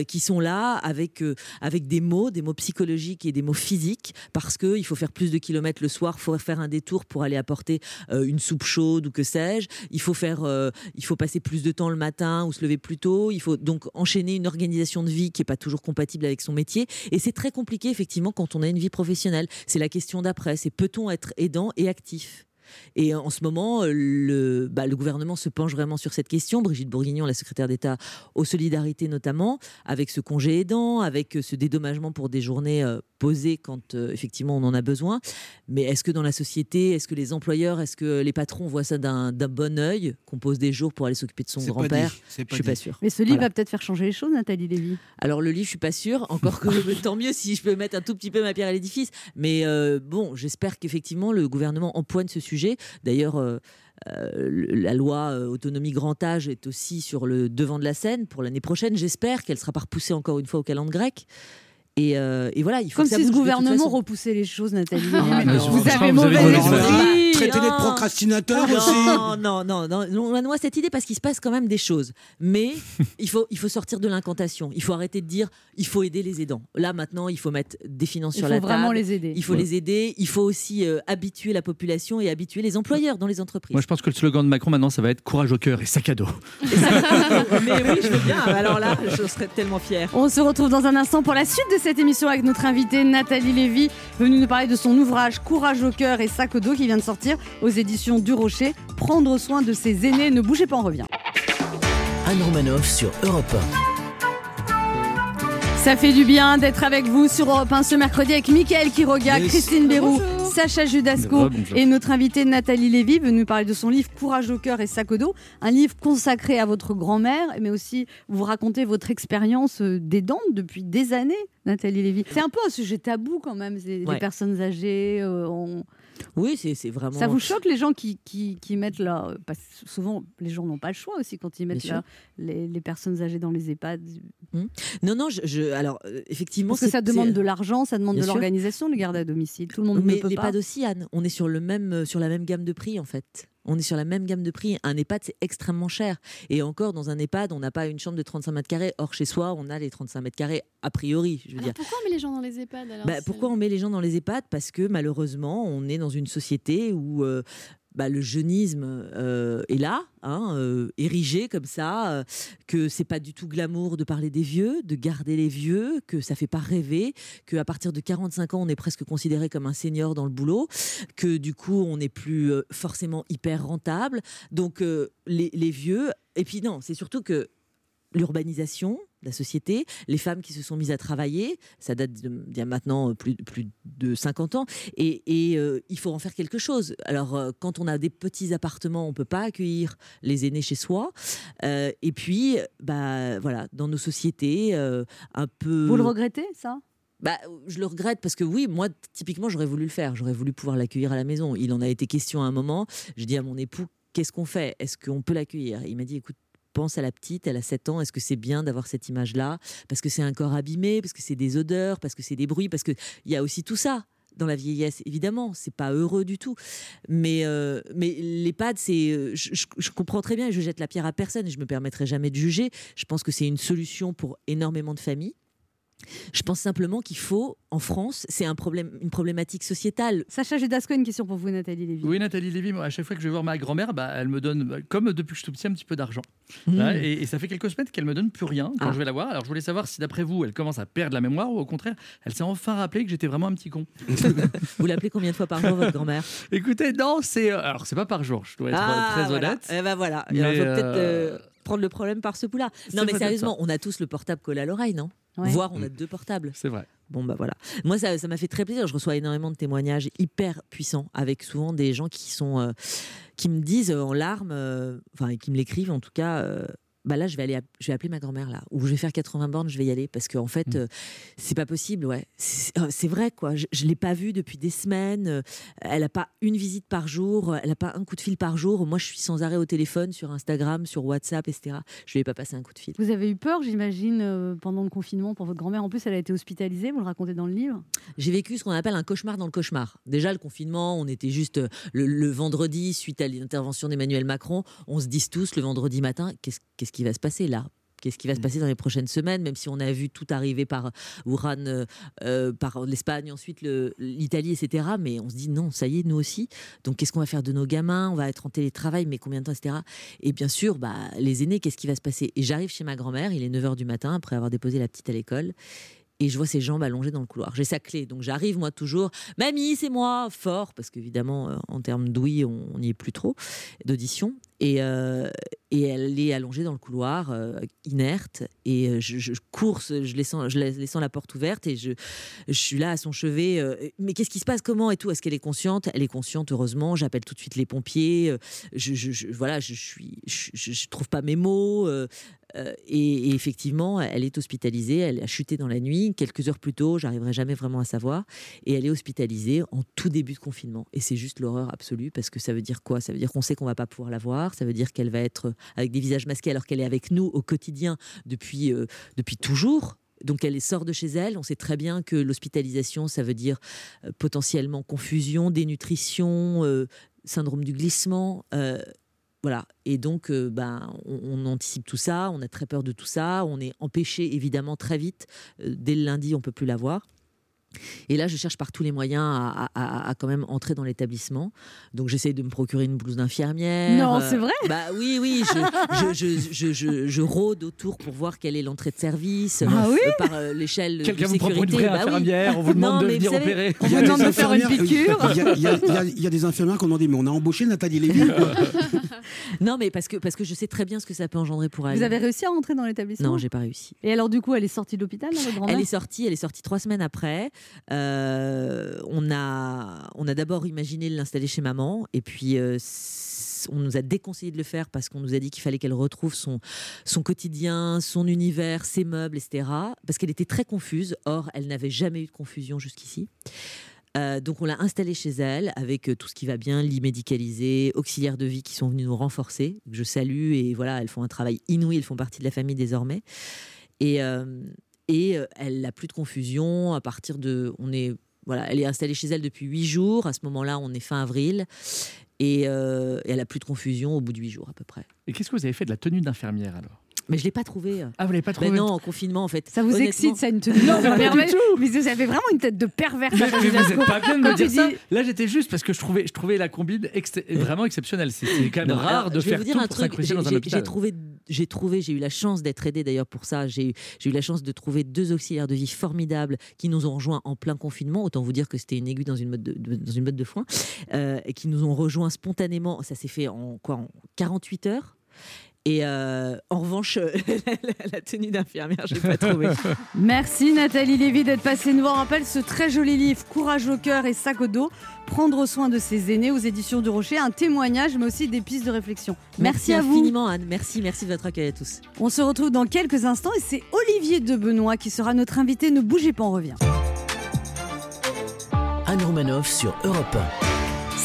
qui sont là avec, avec des mots, des mots psychologiques et des mots physiques, parce qu'il faut faire plus de kilomètres le soir, il faut faire un détour pour aller apporter une soupe chaude ou que sais-je, il faut, faire, il faut passer plus de temps le matin ou se lever plus tôt, il faut donc enchaîner une organisation de vie qui n'est pas toujours compatible avec son métier, et c'est très compliqué effectivement quand on a une vie professionnelle. C'est la question d'après, c'est peut-on être aidant et actif? Et en ce moment, le, bah, le gouvernement se penche vraiment sur cette question. Brigitte Bourguignon, la secrétaire d'État aux solidarités notamment, avec ce congé aidant, avec ce dédommagement pour des journées euh, posées quand euh, effectivement on en a besoin. Mais est-ce que dans la société, est-ce que les employeurs, est-ce que les patrons voient ça d'un d'un bon œil, qu'on pose des jours pour aller s'occuper de son
C'est pas
grand-père
dit, c'est
Je
pas
suis pas sûre.
Mais ce livre
Voilà.
va peut-être faire changer les choses, Nathalie Lévy.
Alors le livre, je suis pas sûre. Encore que tant mieux si je peux mettre un tout petit peu ma pierre à l'édifice. Mais euh, bon, j'espère qu'effectivement le gouvernement empoigne ce sujet. D'ailleurs. euh, euh, la loi euh, autonomie grand âge est aussi sur le devant de la scène pour l'année prochaine. J'espère qu'elle sera pas repoussée encore une fois au calendrier grec. Et, euh, et voilà, il faut
Comme
que ça
si ce
bouge
gouvernement repoussait les choses, Nathalie.
Ah, non,
vous,
vous avez
mauvais esprit.
Traiter les
Non.
procrastinateurs
non,
aussi.
Non, non, non, loin de moi cette idée parce qu'il se passe quand même des choses. Mais il faut, il faut sortir de l'incantation. Il faut arrêter de dire il faut aider les aidants. Là maintenant, il faut mettre des finances
Il
sur
faut
la
vraiment
table.
les aider.
Il faut
Ouais.
les aider. Il faut aussi euh, habituer la population et habituer les employeurs dans les entreprises.
Moi, je pense que le slogan de Macron maintenant, ça va être courage au cœur et sac à dos.
Mais oui, je veux bien. Alors là, je serais tellement fière.
On se retrouve dans un instant pour la suite de cette émission avec notre invitée Nathalie Lévy, venue nous parler de son ouvrage Courage au cœur et sac au dos qui vient de sortir aux éditions du Rocher. Prendre soin de ses aînés, ne bougez pas, on revient.
Anne sur Europe
Ça fait du bien d'être avec vous sur Europe 1 ce mercredi avec Mickaël Quiroga,
Yes.
Christine Bérou, Sacha Judasco et notre invitée Nathalie Lévy venue nous parler de son livre Courage au cœur et sac au dos, un livre consacré à votre grand-mère, mais aussi vous racontez votre expérience euh, d'aidante depuis des années, Nathalie Lévy. C'est un peu un sujet tabou quand même,
Ouais.
les personnes âgées. euh, on-
Oui, c'est vraiment.
Ça vous choque les gens qui, qui, qui mettent là Parce que souvent, les gens n'ont pas le choix aussi quand ils mettent là, les, les personnes âgées dans les EHPAD.
Non, non, je, je- alors euh, effectivement,
Parce que ça demande de l'argent, ça demande
Bien
de l'organisation, les gardes à domicile. Tout le monde
mais
ne peut pas.
aussi, Anne. On est sur, le même, euh, sur la même gamme de prix, en fait. On est sur la même gamme de prix. Un EHPAD, c'est extrêmement cher. Et encore, dans un EHPAD, on n'a pas une chambre de 35 mètres carrés. Or, chez soi, on a les 35 mètres carrés, a priori. Je veux
Alors
dire.
pourquoi on met les gens dans les EHPAD alors
Bah, pourquoi on met les gens dans les EHPAD? Parce que malheureusement, on est dans une société où euh, bah, le jeunisme euh, est là, hein, euh, érigé comme ça, euh, que c'est pas du tout glamour de parler des vieux, de garder les vieux, que ça fait pas rêver, qu'à partir de 45 ans, on est presque considéré comme un senior dans le boulot, que du coup, on n'est plus forcément hyper rentable. Donc, les vieux. Et puis, non, c'est surtout que l'urbanisation, la société, les femmes qui se sont mises à travailler, ça date d'il y a maintenant plus, plus de 50 ans, et, et, euh, il faut en faire quelque chose. Alors, euh, quand on a des petits appartements, on peut pas accueillir les aînés chez soi, Euh, et puis, bah voilà, dans nos sociétés, euh, un peu.
Vous le regrettez, ça?
Bah, je le regrette parce que oui, moi, typiquement, j'aurais voulu le faire. J'aurais voulu pouvoir l'accueillir à la maison. Il en a été question à un moment. Je dis à mon époux, qu'est-ce qu'on fait? Est-ce qu'on peut l'accueillir? Il m'a dit, écoute, pense à la petite, elle a 7 ans, est-ce que c'est bien d'avoir cette image-là? Parce que c'est un corps abîmé, parce que c'est des odeurs, parce que c'est des bruits, parce qu'il y a aussi tout ça dans la vieillesse, évidemment, c'est pas heureux du tout. Mais, euh, mais l'EHPAD, c'est, euh, je, comprends très bien je jette la pierre à personne et je me permettrai jamais de juger. Je pense que c'est une solution pour énormément de familles. Je pense simplement qu'il faut, en France, c'est un problème, une problématique sociétale.
Sacha Judasco, une question pour vous, Nathalie Lévy.
Oui, Nathalie Lévy, moi, à chaque fois que je vais voir ma grand-mère, bah, elle me donne, comme depuis que je suis tout petit, un petit peu d'argent.
Mmh.
Là, et, et ça fait quelques semaines qu'elle me donne plus rien quand
Ah.
je vais la voir. Alors je voulais savoir si d'après vous, elle commence à perdre la mémoire ou au contraire, elle s'est enfin rappelé que j'étais vraiment un petit con.
Vous l'appelez combien de fois par jour, votre grand-mère?
Écoutez, non, c'est euh, alors c'est pas par jour, je dois être euh, très
voilà.
honnête.
Eh ben voilà. Il faut peut-être
euh,
prendre le problème par ce bout-là. Non, mais sérieusement,
ça.
on a tous le portable collé à l'oreille, non?
Ouais.
Voire on a deux portables.
C'est vrai.
Bon, bah voilà. Moi, ça ça m'a fait très plaisir. Je reçois énormément de témoignages hyper puissants avec souvent des gens qui sont. euh, qui me disent en larmes, euh, enfin, qui me l'écrivent en tout cas. euh, bah là, je vais aller, je vais appeler ma grand-mère là, ou je vais faire 80 bornes, je vais y aller parce qu'en fait,
Mm.
euh, c'est pas possible, ouais. C'est euh, c'est vrai quoi. Je, je l'ai pas vue depuis des semaines. euh, Elle a pas une visite par jour. Elle a pas un coup de fil par jour. Moi, je suis sans arrêt au téléphone, sur Instagram, sur WhatsApp, etc. Je lui ai pas passé un coup de fil.
Vous avez eu peur, j'imagine, euh, pendant le confinement pour votre grand-mère? En plus, elle a été hospitalisée, vous le racontez dans le livre.
J'ai vécu ce qu'on appelle un cauchemar dans le cauchemar. Déjà, le confinement, on était juste euh, le, le vendredi, suite à l'intervention d'Emmanuel Macron, on se dit tous le vendredi matin, qu'est-ce qu'est-ce qui va se passer là Qu'est-ce qui va se passer dans les prochaines semaines, même si on a vu tout arriver par Wuhan, euh, euh, par l'Espagne, ensuite le- l'Italie, etc. Mais on se dit non, ça y est, nous aussi. Donc qu'est-ce qu'on va faire de nos gamins? On va être en télétravail, mais combien de temps, etc. Et bien sûr, bah, les aînés, qu'est-ce qui va se passer? Et j'arrive chez ma grand-mère, il est 9h du matin, après avoir déposé la petite à l'école. Et je vois ses jambes allongées dans le couloir. J'ai sa clé, donc j'arrive moi toujours. Mamie, c'est moi, fort, parce qu'évidemment, euh, en termes d'ouïe, on n'y est plus trop, d'audition. Et, euh, et elle est allongée dans le couloir, euh, inerte. Et euh, je, cours, je laissant, la porte ouverte et je, suis là à son chevet. mais qu'est-ce qui se passe? Comment et tout? Est-ce qu'elle est consciente? Elle est consciente, heureusement. J'appelle tout de suite les pompiers. Je, je- voilà, je suis, trouve pas mes mots. Euh, et, effectivement, elle est hospitalisée. Elle a chuté dans la nuit. Quelques heures plus tôt, j'arriverai jamais vraiment à savoir. Et elle est hospitalisée en tout début de confinement. Et c'est juste l'horreur absolue parce que ça veut dire quoi? Ça veut dire qu'on sait qu'on va pas pouvoir la voir. Ça veut dire qu'elle va être avec des visages masqués alors qu'elle est avec nous au quotidien depuis, euh, depuis toujours. Donc elle sort de chez elle. On sait très bien que l'hospitalisation, ça veut dire euh, potentiellement confusion, dénutrition, syndrome du glissement. Voilà. Et donc, euh, ben, on, anticipe tout ça, on a très peur de tout ça, on est empêché évidemment très vite. Euh, dès le lundi, on peut plus la voir. Et là, je cherche par tous les moyens à, à- à- à quand même entrer dans l'établissement. Donc, j'essaye de me procurer une blouse d'infirmière.
Non,
Euh,
c'est vrai
Bah oui, oui. Je, je, je, je, je- je rôde autour pour voir quelle est l'entrée de service
Ah oui
euh, par euh, l'échelle de
Quelqu'un vous une
sécurité.
vraie
Bah oui.
on vous demande
Non,
de venir opérer.
On vous demande de faire une piqûre.
Il y, a, y y des infirmières qui ont demandé mais on a embauché Nathalie Lévy
Non, mais parce que, parce que je sais très bien ce que ça peut engendrer pour elle.
Vous avez réussi à rentrer dans l'établissement
Non, j'ai pas réussi.
Et alors, du coup, elle est sortie de l'hôpital, là, votre grand-mère
Elle est sortie, elle est sortie trois semaines après. Euh, on a, on a d'abord imaginé l'installer chez maman, et puis euh, on nous a déconseillé de le faire parce qu'on nous a dit qu'il fallait qu'elle retrouve son, son quotidien, son univers, ses meubles, etc. Parce qu'elle était très confuse. Or, elle n'avait jamais eu de confusion jusqu'ici. Euh, donc on l'a installée chez elle avec tout ce qui va bien, lit médicalisé, auxiliaires de vie qui sont venus nous renforcer. que Je salue et voilà, elles font un travail inouï, elles font partie de la famille désormais. Et, et euh, elle n'a plus de confusion à partir de. On est, voilà, elle est installée chez elle depuis huit jours. À ce moment-là, on est fin avril. Et, euh, et elle a plus de confusion au bout de huit jours à peu près.
Et qu'est-ce que vous avez fait de la tenue d'infirmière alors?
Mais je l'ai pas trouvée.
Ah, vous l'avez pas trouvé
Mais non, en confinement en fait.
Ça vous excite, ça, une tenue
Non, pas
d'infirmière
du tout.
Mais vous avez vraiment une tête de pervers.
mais, mais vous n'êtes pas bien de me dire ça. Là, j'étais juste parce que je trouvais, je trouvais la combine ex- vraiment exceptionnelle. C'est quand même
Non,
rare
alors,
de
je vais
faire
vous dire
tout
un
pour
truc.
dans un hôpital.
j'ai trouvé, j'ai trouvé, j'ai eu la chance d'être aidée d'ailleurs pour ça. J'ai eu la chance de trouver deux auxiliaires de vie formidables qui nous ont rejoints en plein confinement. Autant vous dire que c'était une aiguille dans une botte de, de- dans une botte de foin, euh, et qui nous ont rejoints spontanément. Ça s'est fait en quoi, en 48 heures. Et euh, en revanche, la, tenue d'infirmière, j'ai pas trouvé.
Merci Nathalie Lévy d'être passée nous voir. On rappelle ce très joli livre Courage au cœur et sac au dos. Prendre soin de ses aînés aux éditions du Rocher. Un témoignage, mais aussi des pistes de réflexion. Merci, à vous.
infiniment, Anne. Merci, merci de votre accueil à tous.
On se retrouve dans quelques instants et c'est Olivier de Benoît qui sera notre invité. Ne bougez pas, on revient.
Anne Romanoff sur Europe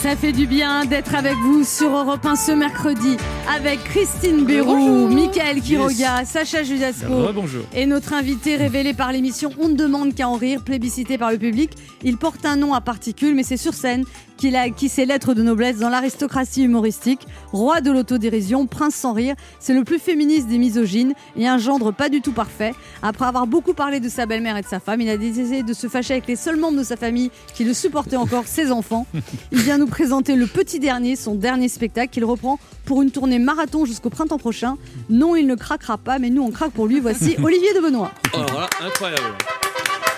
Ça fait du bien d'être avec vous sur Europe 1 ce mercredi avec Christine Béroux. Michael Quiroga, Sacha Judasco et notre invité révélé par l'émission On ne demande qu'à en rire, plébiscité par le public. Il porte un nom à particules, mais c'est sur scène qu'il a acquis ses lettres de noblesse dans l'aristocratie humoristique. Roi de l'autodérision, prince sans rire, c'est le plus féministe des misogynes et un gendre pas du tout parfait. Après avoir beaucoup parlé de sa belle-mère et de sa femme, il a décidé de se fâcher avec les seuls membres de sa famille qui le supportaient encore, ses enfants. Il vient nous présenter le petit dernier, son dernier spectacle qu'il reprend pour une tournée marathon jusqu'au printemps prochain. Non, il ne craquera pas, mais nous on craque pour lui. Voici Olivier de Benoît.
Oh, alors là, incroyable.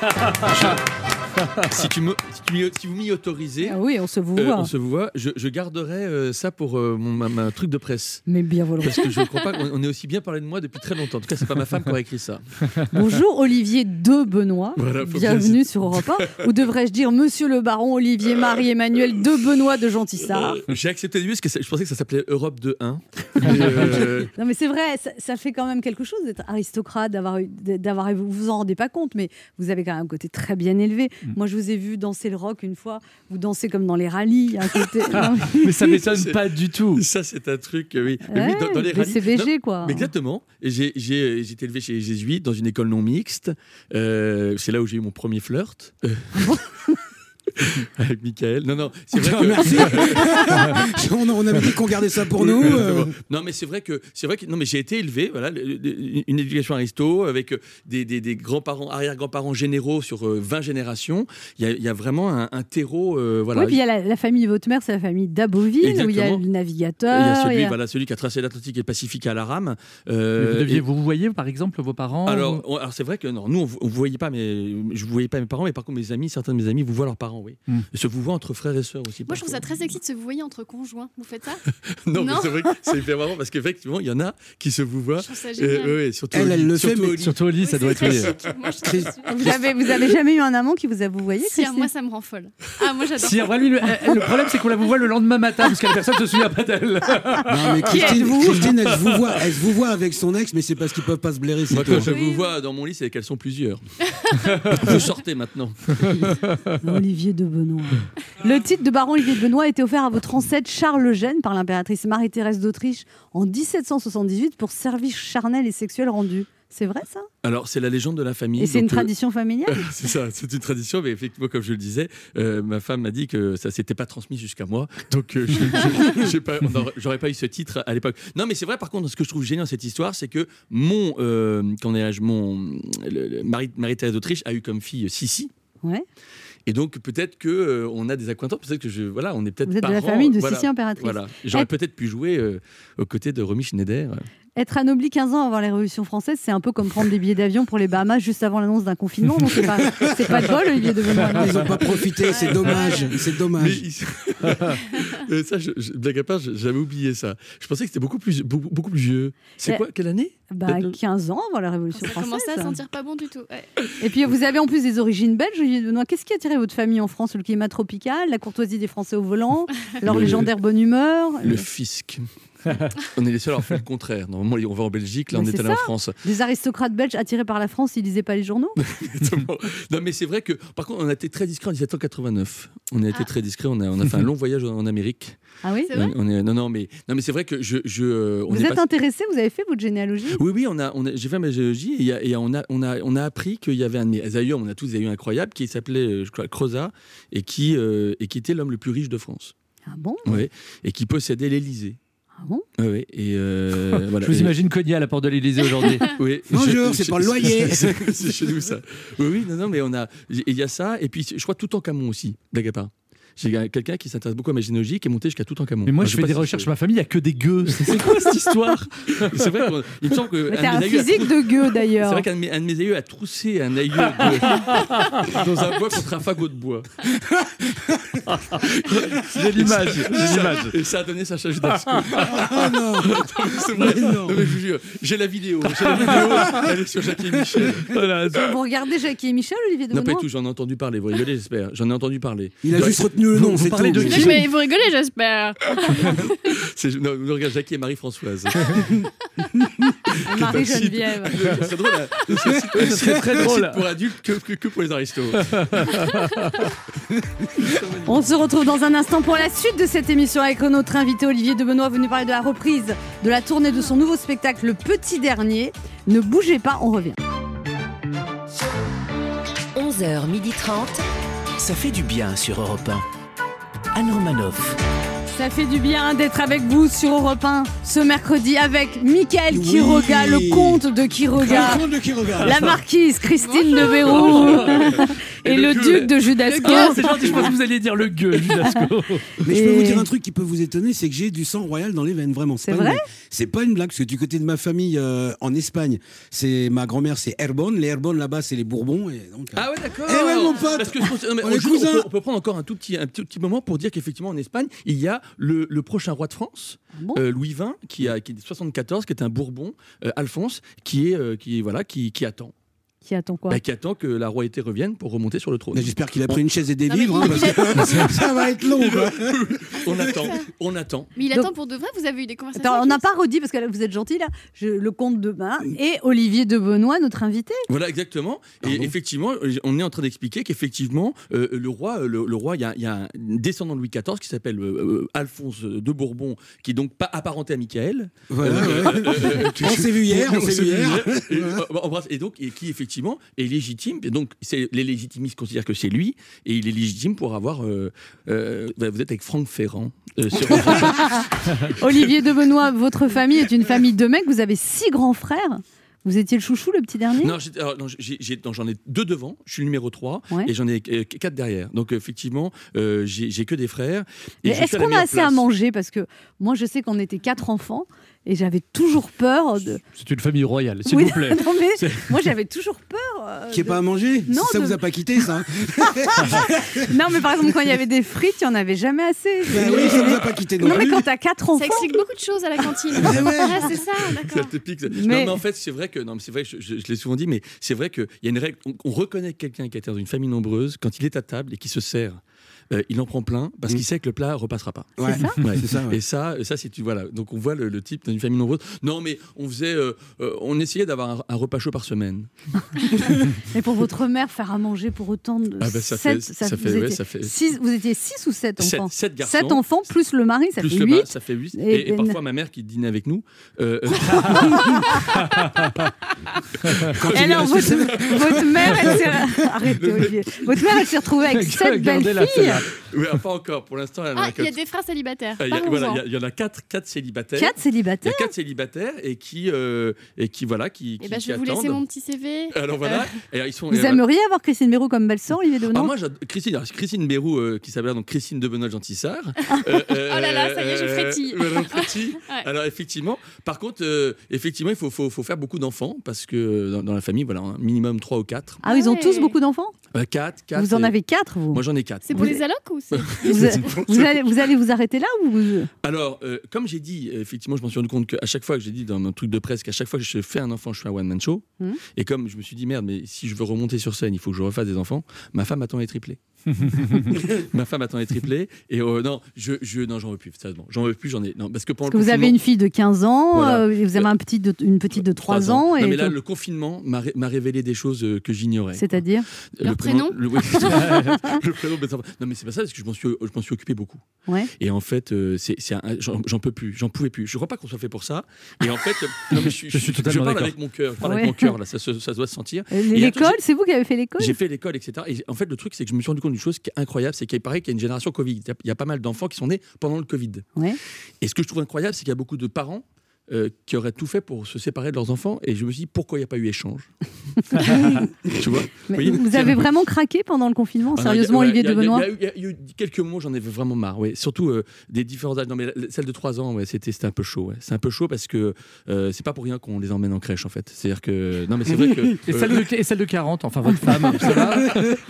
si, tu me, si, tu m'y- si vous m'y autorisez,
Ah oui, on se vous
euh,
voit.
on se voit, je, je garderai euh, ça pour euh, mon, ma, ma truc de presse.
Mais bien volontiers.
Parce que je ne crois pas qu'on on ait aussi bien parlé de moi depuis très longtemps. En tout cas, c'est pas ma femme qui aurait écrit ça.
Bonjour Olivier de Benoît.
Voilà,
Bienvenue
bien-
sur Europe 1. Ou devrais-je dire Monsieur le Baron Olivier Marie-Emmanuel de Benoît de Gentissard
Euh, J'ai accepté le début parce que ça- je pensais que ça s'appelait Europe de 1. Mais, euh,
Non mais c'est vrai, ça, ça fait quand même quelque chose d'être aristocrate, d'avoir, d'avoir, vous vous en rendez pas compte, mais vous avez quand même un côté très bien élevé.
Mm.
Moi je vous ai vu danser le rock une fois, vous dansez comme dans les rallyes. un côté- Non,
Mais ça m'étonne pas du tout.
Ça, c'est un truc, euh, oui. Mais
Ouais,
oui, dans, dans les rallyes-
CVG, quoi.
mais exactement. J'ai j'ai été élevé chez les Jésuites dans une école non mixte. Euh, c'est là où j'ai eu mon premier flirt. Euh, Avec Michael. Non, non, c'est vrai que.
Merci. on, on avait dit qu'on gardait ça pour nous. euh.
Non, mais c'est vrai que c'est vrai que non, mais j'ai été élevé, voilà, une éducation aristo avec euh, des, des- des grands-parents, arrière-grands-parents généraux sur euh, 20 générations. Il y a, il y a vraiment un, un terreau, euh, voilà.
Oui, puis il y a la, la famille de votre mère, c'est la famille d'Aboville, où il y a le
il y
navigateur.
a celui,
il y a-
voilà, celui qui a tracé l'Atlantique et le Pacifique à la rame. Euh,
vous, deviez-
et-
vous voyez par exemple vos parents
alors,
ou-
on- alors c'est vrai que non, nous on, on vous voyait pas, mais je vous voyais pas mes parents, mais par contre mes amis, certains de mes amis vous voient leurs parents, oui. Se vous voient entre frères et sœurs aussi.
Moi, je trouve ça très sexy de se vous voyez entre conjoints. Vous faites ça?
Non, mais
Non.
c'est vrai que c'est hyper marrant parce qu'effectivement il y en a qui se vous voient.
Je trouve ça génial.
ouais, surtout
Elle, elle le fait,
surtout
mais-
Oli.
Surtout Oli, ça doit être. oui.
Moi.
Vous avez, vous avez jamais eu un amant qui vous a vous voyez
Si, moi, ça me rend folle. Ah, moi, j'adore.
Si, en vrai, lui, le, le problème, c'est qu'on la vous voit le lendemain matin, parce que la personne ne se souvient pas d'elle.
Non, mais Christine,
êtes-vous
Christine, elle se vous voit, elle se vous voit avec son ex, mais c'est parce qu'ils peuvent pas se blairer.
Moi, quand je vous vois dans mon lit, c'est qu'elles sont plusieurs. vous sortez maintenant.
Olivier de Benoît. Le titre de baron Olivier de Benoît a été offert à votre ancêtre Charles le Jeune par l'impératrice Marie-Thérèse d'Autriche en 1778 pour service charnel et sexuel rendu. C'est vrai ça?
Alors, c'est la légende de la famille.
Et c'est une
euh,
tradition familiale?
C'est ça, c'est une tradition, mais effectivement, comme je le disais, euh, ma femme m'a dit que ça s'était pas transmis jusqu'à moi, donc euh, j'aurais pas eu ce titre à l'époque. Non, mais c'est vrai. Par contre, ce que je trouve génial dans cette histoire, c'est que mon, euh, qu'on est, mon le- le- Marie, Marie-Thérèse d'Autriche a eu comme fille Sissi.
Ouais.
Et donc peut-être que euh, on a des acquaintances, peut-être que je voilà, on est peut-être
Vous êtes de la famille de
voilà,
Sissi impératrice.
Voilà, j'aurais
Être-
peut-être pu jouer euh, aux côtés de Romy Schneider.
Être anobli 15 ans avant la Révolution française, c'est un peu comme prendre des billets d'avion pour les Bahamas juste avant l'annonce d'un confinement. Donc c'est pas, c'est pas de bol, Olivier de Benoît. non
Ils n'ont pas profité, c'est dommage. C'est dommage.
il- ça, je, je- blague à part, je- j'avais oublié ça. Je pensais que c'était beaucoup plus, beaucoup, beaucoup plus vieux. C'est quoi Quelle année?
Bah, 15 ans avant la Révolution
Ça
française.
commençait à sentir pas bon du tout. Ouais.
Et puis vous avez en plus des origines belges, Olivier de Benoît. Qu'est-ce qui a attiré votre famille en France? Le climat tropical, la courtoisie des Français au volant, leur
Le-
légendaire bonne humeur
Le fisc. on est les seuls à fait le contraire. Normalement, on va en Belgique, là,
Mais
on est
c'est
allé en. France.
Des aristocrates belges attirés par la France, ils lisaient pas les journaux
non, mais c'est vrai que, par contre, on a été très discret en 1789. On a été
Ah.
très discret. On a, on a fait un long voyage en, en Amérique.
Ah oui
C'est vrai
On est, non, non, mais, non, mais c'est vrai que je. je euh, on
Vous
est
êtes
pas-
intéressé Vous avez fait votre généalogie?
Oui, oui, on a, on a- j'ai fait ma géologie et, on, a, on, a, on a appris qu'il y avait un de mes on a tous des aïeux incroyables, qui s'appelait, euh, je crois, Crozat, et qui, euh, et qui était l'homme le plus riche de France.
Ah bon?
Oui, et qui possédait l'Élysée. Oui, oui, et euh, voilà.
Je vous imagine cogner à la porte de l'Élysée aujourd'hui.
Oui.
Bonjour, c'est pas le loyer.
C'est chez nous ça. Oui, oui, non, non, mais on a. Il y a ça, et puis je crois tout en Camon aussi, part. J'ai quelqu'un qui s'intéresse beaucoup à ma généalogie qui est monté jusqu'à tout en Camon.
Mais moi, je fais des
si
recherches. Ma famille, il n'y a que des gueux. C'est c'est quoi cette histoire?
C'est vrai qu'il me semble que.
Mais
un aïeux a
physique de gueux
C'est
d'ailleurs.
vrai qu'un de, mes- un de mes aïeux a troussé un aïeux de- dans un bois contre un fagot de bois.
J'ai l'image. J'ai l'image.
Et ça a donné sa charge d'assaut.
Ah non.
C'est vrai.
Non.
Non, mais je vous jure, j'ai la vidéo. J'ai la vidéo. Elle est sur Jackie et Michel.
Voilà.
Vous regardez Jackie et Michel, Olivier de
Non, pas tout, j'en ai entendu parler. Vous rigolez, j'espère. J'en ai entendu parler.
Il a juste retenu le
Vous-
nom,
vous
c'est
parlez
tout.
de
Oui, mais vous rigolez, j'espère.
C'est- Non, nous regarde Jackie et Marie-Françoise.
Marie-Geneviève.
Ce serait drôle. hein. Ce
serait très drôle.
pour adultes que, que, que pour les aristos.
On se retrouve dans un instant pour la suite de cette émission avec notre invité Olivier de Benoît venu parler de la reprise de la tournée de son nouveau spectacle Le Petit Dernier. Ne bougez pas, on revient.
11h30. Ça fait du bien sur Europe 1. Anne Romanoff.
Ça fait du bien d'être avec vous sur Europe 1 ce mercredi avec Mickaël
Oui.
Quiroga, le comte de Quiroga.
Le de
La marquise Christine de Verrou Et le duc de Judasco.
Ah, c'est gentil, je pense que vous alliez dire le gueux, Judasco.
Mais je peux vous dire un truc qui peut vous étonner, c'est que j'ai du sang royal dans les veines, vraiment.
C'est
pas une
vrai
blague. C'est pas une blague, parce que du côté de ma famille euh, en Espagne, c'est ma grand-mère, c'est Herbonne. Les Herbonne là-bas, c'est les Bourbons. Et donc, euh,
Ah ouais, d'accord.
Eh ouais, mon pote
Parce que je pense- non, mais
On
peut, on peut prendre encore un tout petit, un petit, petit moment pour dire qu'effectivement en Espagne, il y a le, le prochain roi de France,
bon
euh, Louis XX, qui, a, qui est de 74, qui est un Bourbon, euh, Alphonse, qui est, euh, qui voilà, qui, qui attend,
Qui attend quoi
Bah, qui attend que la royauté revienne pour remonter sur le trône.
J'espère qu'il a pris une chaise et des
Non,
vivres, hein,
il-
parce que ça va être long. quoi.
On attend, on attend.
Mais il
Donc-
attend pour de vrai, vous avez eu des conversations
Attends, on n'a pas redit parce que là, vous êtes gentil là. Je- le comte de Bain et Olivier de Benoît, notre invité.
Voilà, exactement. Et effectivement, euh, on est en train d'expliquer qu'effectivement, euh, le roi, euh, le, le roi, il y a, il y a un descendant de Louis XIV qui s'appelle euh, Alphonse de Bourbon, qui est donc pas apparenté à Michael.
Voilà. On s'est vu hier, on s'est vu hier.
Et donc, et qui effectivement est légitime. Et donc, c'est- les légitimistes considèrent que c'est lui, et il est légitime pour avoir. euh, euh, vous êtes avec Franck Ferrand. euh, sur-
Olivier de Benoît, votre famille est une famille de mecs. Vous avez six grands frères. Vous étiez le chouchou, le petit dernier?
Non, j'ai- alors, non, j'ai- j'ai- non, j'en ai deux devant, je suis le numéro 3,
Ouais.
et j'en ai euh, quatre derrière. Donc effectivement, euh, j'ai j'ai que des frères. et
Mais est-ce qu'on a assez à manger? Parce que moi, je sais qu'on était quatre enfants et j'avais toujours peur de.
C'est une famille royale, s'il
Oui,
vous plaît.
non, mais moi, j'avais toujours peur. euh,
Qui est
de-
pas à manger
Non,
Ça
de-
vous a pas quitté, ça
Non, mais par exemple, quand il y avait des frites, il n'y en avait jamais assez.
Ben oui, ça vous a pas quitté non
Non, mais quand t'as quatre enfants.
Ça explique beaucoup de choses à la cantine.
Mais ouais.
C'est ça,
Ça
d'accord.
te pique, ça.
Mais-
Non, mais en fait, c'est vrai que, non, mais c'est vrai, je, je- je l'ai souvent dit, mais c'est vrai qu'il y a une règle. On, on reconnaît quelqu'un qui est dans une famille nombreuse quand il est à table et qui se sert. Euh, il en prend plein parce qu'il sait que le plat repassera pas.
Ouais,
ça
Ouais.
c'est ça. ouais.
Et ça, ça c'est voilà. Donc on voit le, le type d'une famille nombreuse. Non, mais on faisait, euh, euh, on essayait d'avoir un, un repas chaud par semaine.
Et pour votre mère, faire à manger pour autant de.
Ah bah, ça
sept-
fait- ça
vous
fait- ouais,
étiez
ça fait-
six- vous étiez six ou sept enfants?
sept garçons.
Sept enfants plus le mari, ça
Plus
fait
le bas,
huit.
ça fait 8.
Et-
Et, et
et-
parfois ma mère qui dînait avec nous. euh, euh,
alors,
resté-
votre, votre mère, elle s'est. Arrêtez, Olivier. Votre mère, elle s'est retrouvée avec sept belles filles.
Celle-là.
ouais, pas encore. Pour l'instant,
Ah, il y a
que-
des frères célibataires.
Ah, il voilà, il y y, en a quatre, quatre célibataires.
Quatre
Il y
célibataires.
a quatre célibataires et qui, euh, et qui voilà, qui,
Eh ben,
qui
je vais vous laisser mon petit CV.
Alors voilà,
Euh,
et alors, ils sont.
Vous
et, euh,
aimeriez avoir Christine Mérou comme belle-sœur, Olivier de
ah,
Benoît
moi, j'ad- Christine, alors, Christine Bérou, euh, qui s'appelle donc Christine de Benoît Gentissard. Euh,
Oh là là, ça y est, je
euh,
frétille. Ouais.
Alors effectivement, par contre, euh, effectivement, il faut, faut, faut faire beaucoup d'enfants parce que dans, dans la famille, voilà, un minimum 3 ou 4.
Ah, ils ont tous beaucoup d'enfants?
4, 4.
Vous en avez quatre, vous?
Moi j'en ai 4.
C'est pour les allocs ou c'est
vous, vous allez, vous allez vous arrêter là ou vous...
Alors, euh, comme j'ai dit, effectivement, je m'en suis rendu compte qu'à chaque fois que j'ai dit dans mon truc de presse qu'à chaque fois que je fais un enfant, je fais un one-man show.
Mhm.
Et comme je me suis dit, merde, mais si je veux remonter sur scène, il faut que je refasse des enfants, ma femme attend les triplés. ma femme attend les triplés. Et euh, non, je, je, non, j'en veux plus, sérieusement. J'en veux plus, j'en ai. Non, parce que pendant
Parce que vous avez
confinement-
une fille de 15 ans,
Voilà.
euh, et vous avez un petit de- une petite de 3 ans.
Non,
et
mais là,
tout.
le confinement m'a ré- m'a révélé des choses euh, que j'ignorais.
C'est-à-dire
Le
Leur prénom
le, oui, le prénom. Non, mais c'est pas ça, parce que je m'en suis, je m'en suis occupé beaucoup.
Ouais.
Et en fait, euh, c'est, c'est un- j'en, j'en peux plus, j'en pouvais plus. Je crois pas qu'on soit fait pour ça. Et en fait, non, mais je,
Je suis totalement
parle
d'accord.
avec mon cœur. Je parle
Ouais.
avec mon cœur là, ça, doit se sentir. Et truc,
L'école, c'est vous qui avez fait l'école
j'ai, j'ai fait l'école, etc. Et en fait, le truc, c'est que je me suis rendu compte d'une chose qui est incroyable, c'est qu'il paraît qu'il y a une génération Covid. Il y a- il y a pas mal d'enfants qui sont nés pendant le Covid.
Ouais.
Et ce que je trouve incroyable, c'est qu'il y a beaucoup de parents. Euh, qui auraient tout fait pour se séparer de leurs enfants et je me suis dit pourquoi il n'y a pas eu échange? Tu vois? Voyez?
vous avez vraiment craqué pendant le confinement,
Ah non,
sérieusement, Olivier de Benoît?
Il y, a eu- quelques mots, j'en ai vraiment marre. Ouais. Surtout euh, des différents âges. Non, mais celle de 3 ans, ouais, c'était c'était un peu chaud. Ouais. C'est un peu chaud parce que euh, c'est pas pour rien qu'on les emmène en crèche, en fait. C'est-à-dire que. Non, mais c'est vrai que.
Et
euh,
celle, de, et celle de 40, enfin votre femme,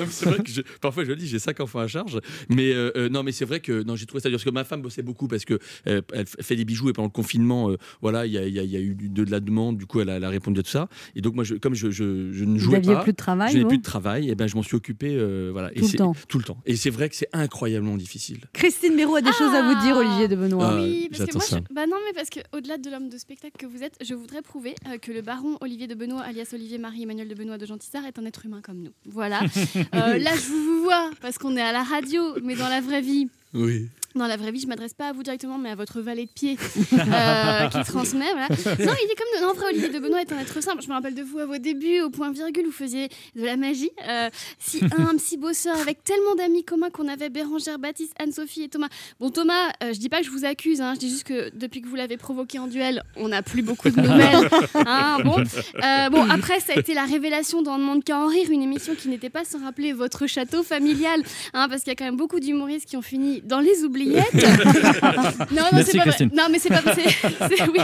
c'est vrai que je- parfois je le dis, j'ai cinq enfants à charge. Mais euh, euh, non, mais c'est vrai que non, j'ai trouvé ça dur parce que ma femme bossait beaucoup parce que euh, elle fait des bijoux et pendant le confinement, euh, voilà, il y a, il y a- il y a eu de, la demande. Du coup, elle a, elle a répondu à tout ça. Et donc moi, je, comme je, je, je ne jouais pas,
plus de travail,
je n'ai
vous
plus de travail. Et ben, je m'en suis occupé, euh, voilà, et
Tout le
c'est-
temps.
tout le temps. Et c'est vrai que c'est incroyablement difficile.
Christine Mérou a des choses à vous dire, Olivier de Benoît.
Ah,
Oui, parce que moi,
ça.
bah non, mais parce que au-delà de l'homme de spectacle que vous êtes, je voudrais prouver euh, que le baron Olivier de Benoît, alias Olivier Marie Emmanuel de Benoît de Gentissard, est un être humain comme nous. Voilà. Euh, là, je vous vois parce qu'on est à la radio, mais dans la vraie vie.
Oui.
Dans la vraie vie, je m'adresse pas à vous directement, mais à votre valet de pied euh, qui transmet. Voilà. Non, il est comme. Non, en vrai, Olivier de Benoît est un être simple. Je me rappelle de vous à vos débuts, au point virgule, vous faisiez de la magie. Euh, si humble, si bosseur, avec tellement d'amis communs qu'on avait Bérangère, Baptiste, Anne-Sophie et Thomas. Bon, Thomas, euh, je dis pas que je vous accuse, hein, je dis juste que depuis que vous l'avez provoqué en duel, on n'a plus beaucoup de nouvelles. Hein, bon. Euh, bon, après, ça a été la révélation dans Le Monde qu'à en rire, une émission qui n'était pas sans rappeler votre château familial, hein, parce qu'il y a quand même beaucoup d'humoristes qui ont fini dans les oubliettes. non, non, c'est pas vrai. Non, mais c'est pas. c'est- c'est- oui,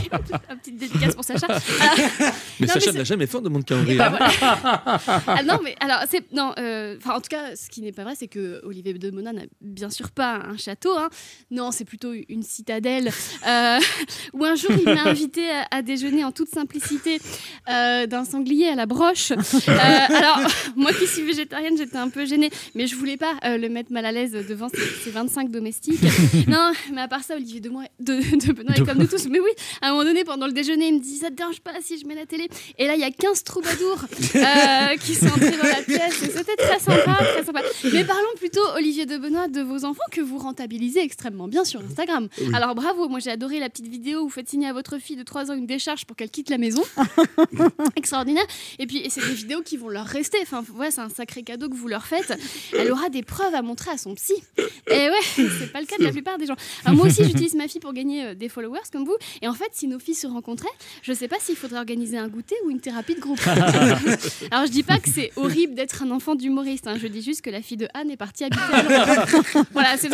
une petite dédicace pour Sacha. Alors,
Mais
non,
Sacha n'a jamais fait de monde calendrier.
Bah, voilà. Ah non, mais alors, c'est. Non, euh, enfin, en tout cas, ce qui n'est pas vrai, c'est que Olivier de Mona n'a bien sûr pas un château. hein. Non, c'est plutôt une citadelle. Euh, où un jour, il m'a invité à, à déjeuner en toute simplicité euh, d'un sanglier à la broche. Euh, alors, moi qui suis végétarienne, j'étais un peu gênée, mais je voulais pas euh, le mettre mal à l'aise devant ses, ses 25 domestiques. Non, mais à part ça, Olivier de, Moi- de, de Benoît est comme nous tous. Mais oui, à un moment donné, pendant le déjeuner, il me dit Ça te dérange pas si je mets la télé? Et là, il y a 15 troubadours euh, qui sont entrés dans la pièce. C'était très sympa, très sympa. Mais parlons plutôt, Olivier de Benoît, de vos enfants que vous rentabilisez extrêmement bien sur Instagram.
Oui.
Alors bravo, moi j'ai adoré la petite vidéo où vous faites signer à votre fille de 3 ans une décharge pour qu'elle quitte la maison. Extraordinaire. Et puis, et c'est des vidéos qui vont leur rester. Enfin, ouais, c'est un sacré cadeau que vous leur faites. Elle aura des preuves à montrer à son psy. Et ouais, c'est pas le cas de la plupart des gens. Alors, moi aussi, j'utilise ma fille pour gagner euh, des followers comme vous. Et en fait, si nos filles se rencontraient, je sais pas s'il faudrait organiser un goûter ou une thérapie de groupe. Alors, je dis pas que c'est horrible d'être un enfant d'humoriste. hein. Je dis juste que la fille de Anne est partie habiter à. Voilà, c'est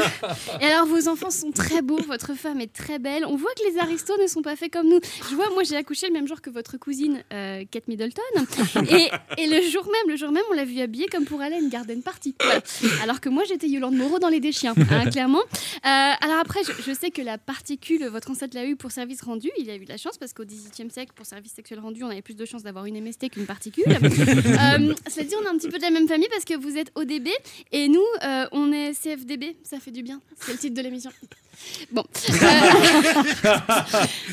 Et alors, vos enfants sont très beaux. Votre femme est très belle. On voit que les aristos ne sont pas faits comme nous. Je vois, moi, j'ai accouché le même jour que votre cousine euh, Kate Middleton. Et, et le jour même, le jour même, on l'a vu habillée comme pour aller à une garden party. Voilà. Alors que moi, j'étais Yolande Moreau dans Les Déchiens, hein, clairement. Euh, alors après, je, je sais que la particule, votre ancêtre l'a eu pour service rendu. Il a eu de la chance parce qu'au XVIIIe siècle, pour service sexuel rendu, on avait plus de chances d'avoir une MST qu'une particule. Euh, cela dit, on est un petit peu de la même famille parce que vous êtes ODB et nous, euh, on est CFDB. Ça fait du bien. C'est le titre de l'émission. Bon.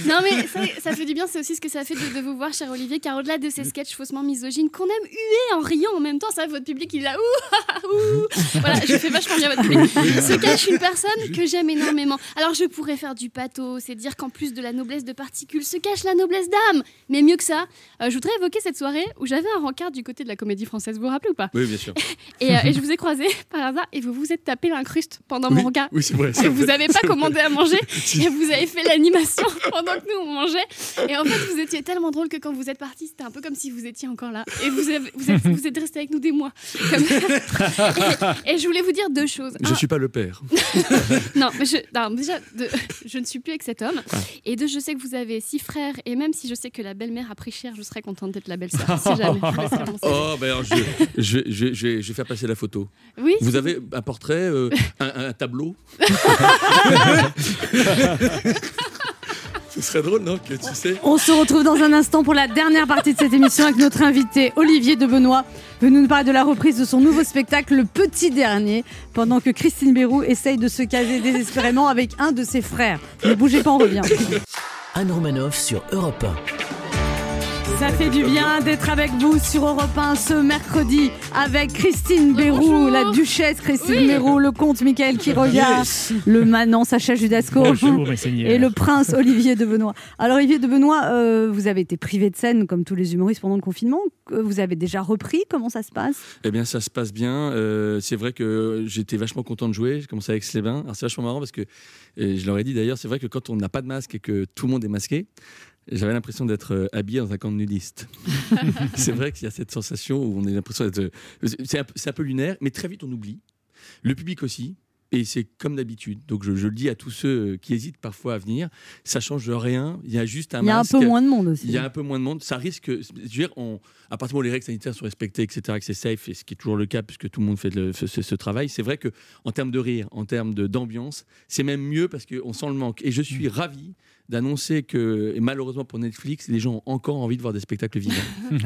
Non, mais ça, ça fait du bien, c'est aussi ce que ça fait de, de vous voir, cher Olivier, car au-delà de ces sketchs faussement misogynes qu'on aime huer en riant en même temps, ça, votre public, il là, ouh, ouh. Voilà, je fais vachement bien votre public. Se cache une personne que j'aime énormément. Alors, je pourrais faire du pathos, c'est dire qu'en plus de la noblesse de particules, se cache la noblesse d'âme. Mais mieux que ça, euh, je voudrais évoquer cette soirée où j'avais un rencard du côté de la comédie française, vous vous rappelez ou pas
Oui, bien sûr.
et, euh, et je vous ai croisé par hasard et vous vous êtes tapé l'incruste pendant mon regard.
oui, c'est vrai,
vous n'avez pas commandé
vrai.
à manger et vous avez fait l'animation pendant que nous on mangeait. Et en fait, vous étiez tellement drôle que quand vous êtes parti, c'était un peu comme si vous étiez encore là. Et vous, avez- vous, êtes, vous êtes resté avec nous des mois. Comme- et, et je voulais vous dire deux choses.
Je
Un-
suis pas le père.
non, mais je, non, déjà, de- je ne suis plus avec cet homme. Et deux, je sais que vous avez six frères. Et même si je sais que la belle-mère a pris cher, je serais contente d'être la belle-sœur. Si jamais.
Oh, ben alors, je, je, je, je, je vais faire passer la photo.
Oui,
Vous avez un portrait, euh, un, un tableau? Ce serait drôle, non que tu sais
On se retrouve dans un instant pour la dernière partie de cette émission avec notre invité Olivier de Benoît, venu nous parler de la reprise de son nouveau spectacle Le Petit Dernier, pendant que Christine Bérou essaye de se caser désespérément avec un de ses frères. Ne bougez pas, on revient.
Anne Romanoff sur Europe
Ça fait du bien d'être avec vous sur Europe 1 ce mercredi avec Christine Bérou, la duchesse Christine
Oui.
Bérou, le comte Michael Quiroga,
Yes.
le manant Sacha Judasco et le prince Olivier de Benoît. Alors Olivier de Benoît, euh, vous avez été privé de scène comme tous les humoristes pendant le confinement. que Vous avez déjà repris, comment ça se passe?
Eh bien, ça se passe bien. Euh, c'est vrai que j'étais vachement content de jouer. J'ai commencé avec les bains Alors, c'est vachement marrant parce que, et je leur ai dit d'ailleurs, c'est vrai que quand on n'a pas de masque et que tout le monde est masqué, j'avais l'impression d'être euh, habillé dans un camp de nudistes. c'est vrai qu'il y a cette sensation où on a l'impression d'être. euh, C'est un, peu- c'est un peu lunaire, mais très vite on oublie. Le public aussi. Et c'est comme d'habitude. Donc je, je le dis à tous ceux euh, qui hésitent parfois à venir, ça change rien. Il y a juste un
Il y a un peu moins de monde aussi.
Il y a un peu moins de monde. Ça risque. Je veux dire, on, à partir du moment où les règles sanitaires sont respectées, etc., que c'est safe, et ce qui est toujours le cas puisque tout le monde fait le- ce, ce- travail, c'est vrai que en termes de rire, en termes d'ambiance, c'est même mieux parce qu'on sent le manque. Et je suis ravi d'annoncer que, et malheureusement pour Netflix, les gens ont encore envie de voir des spectacles vivants.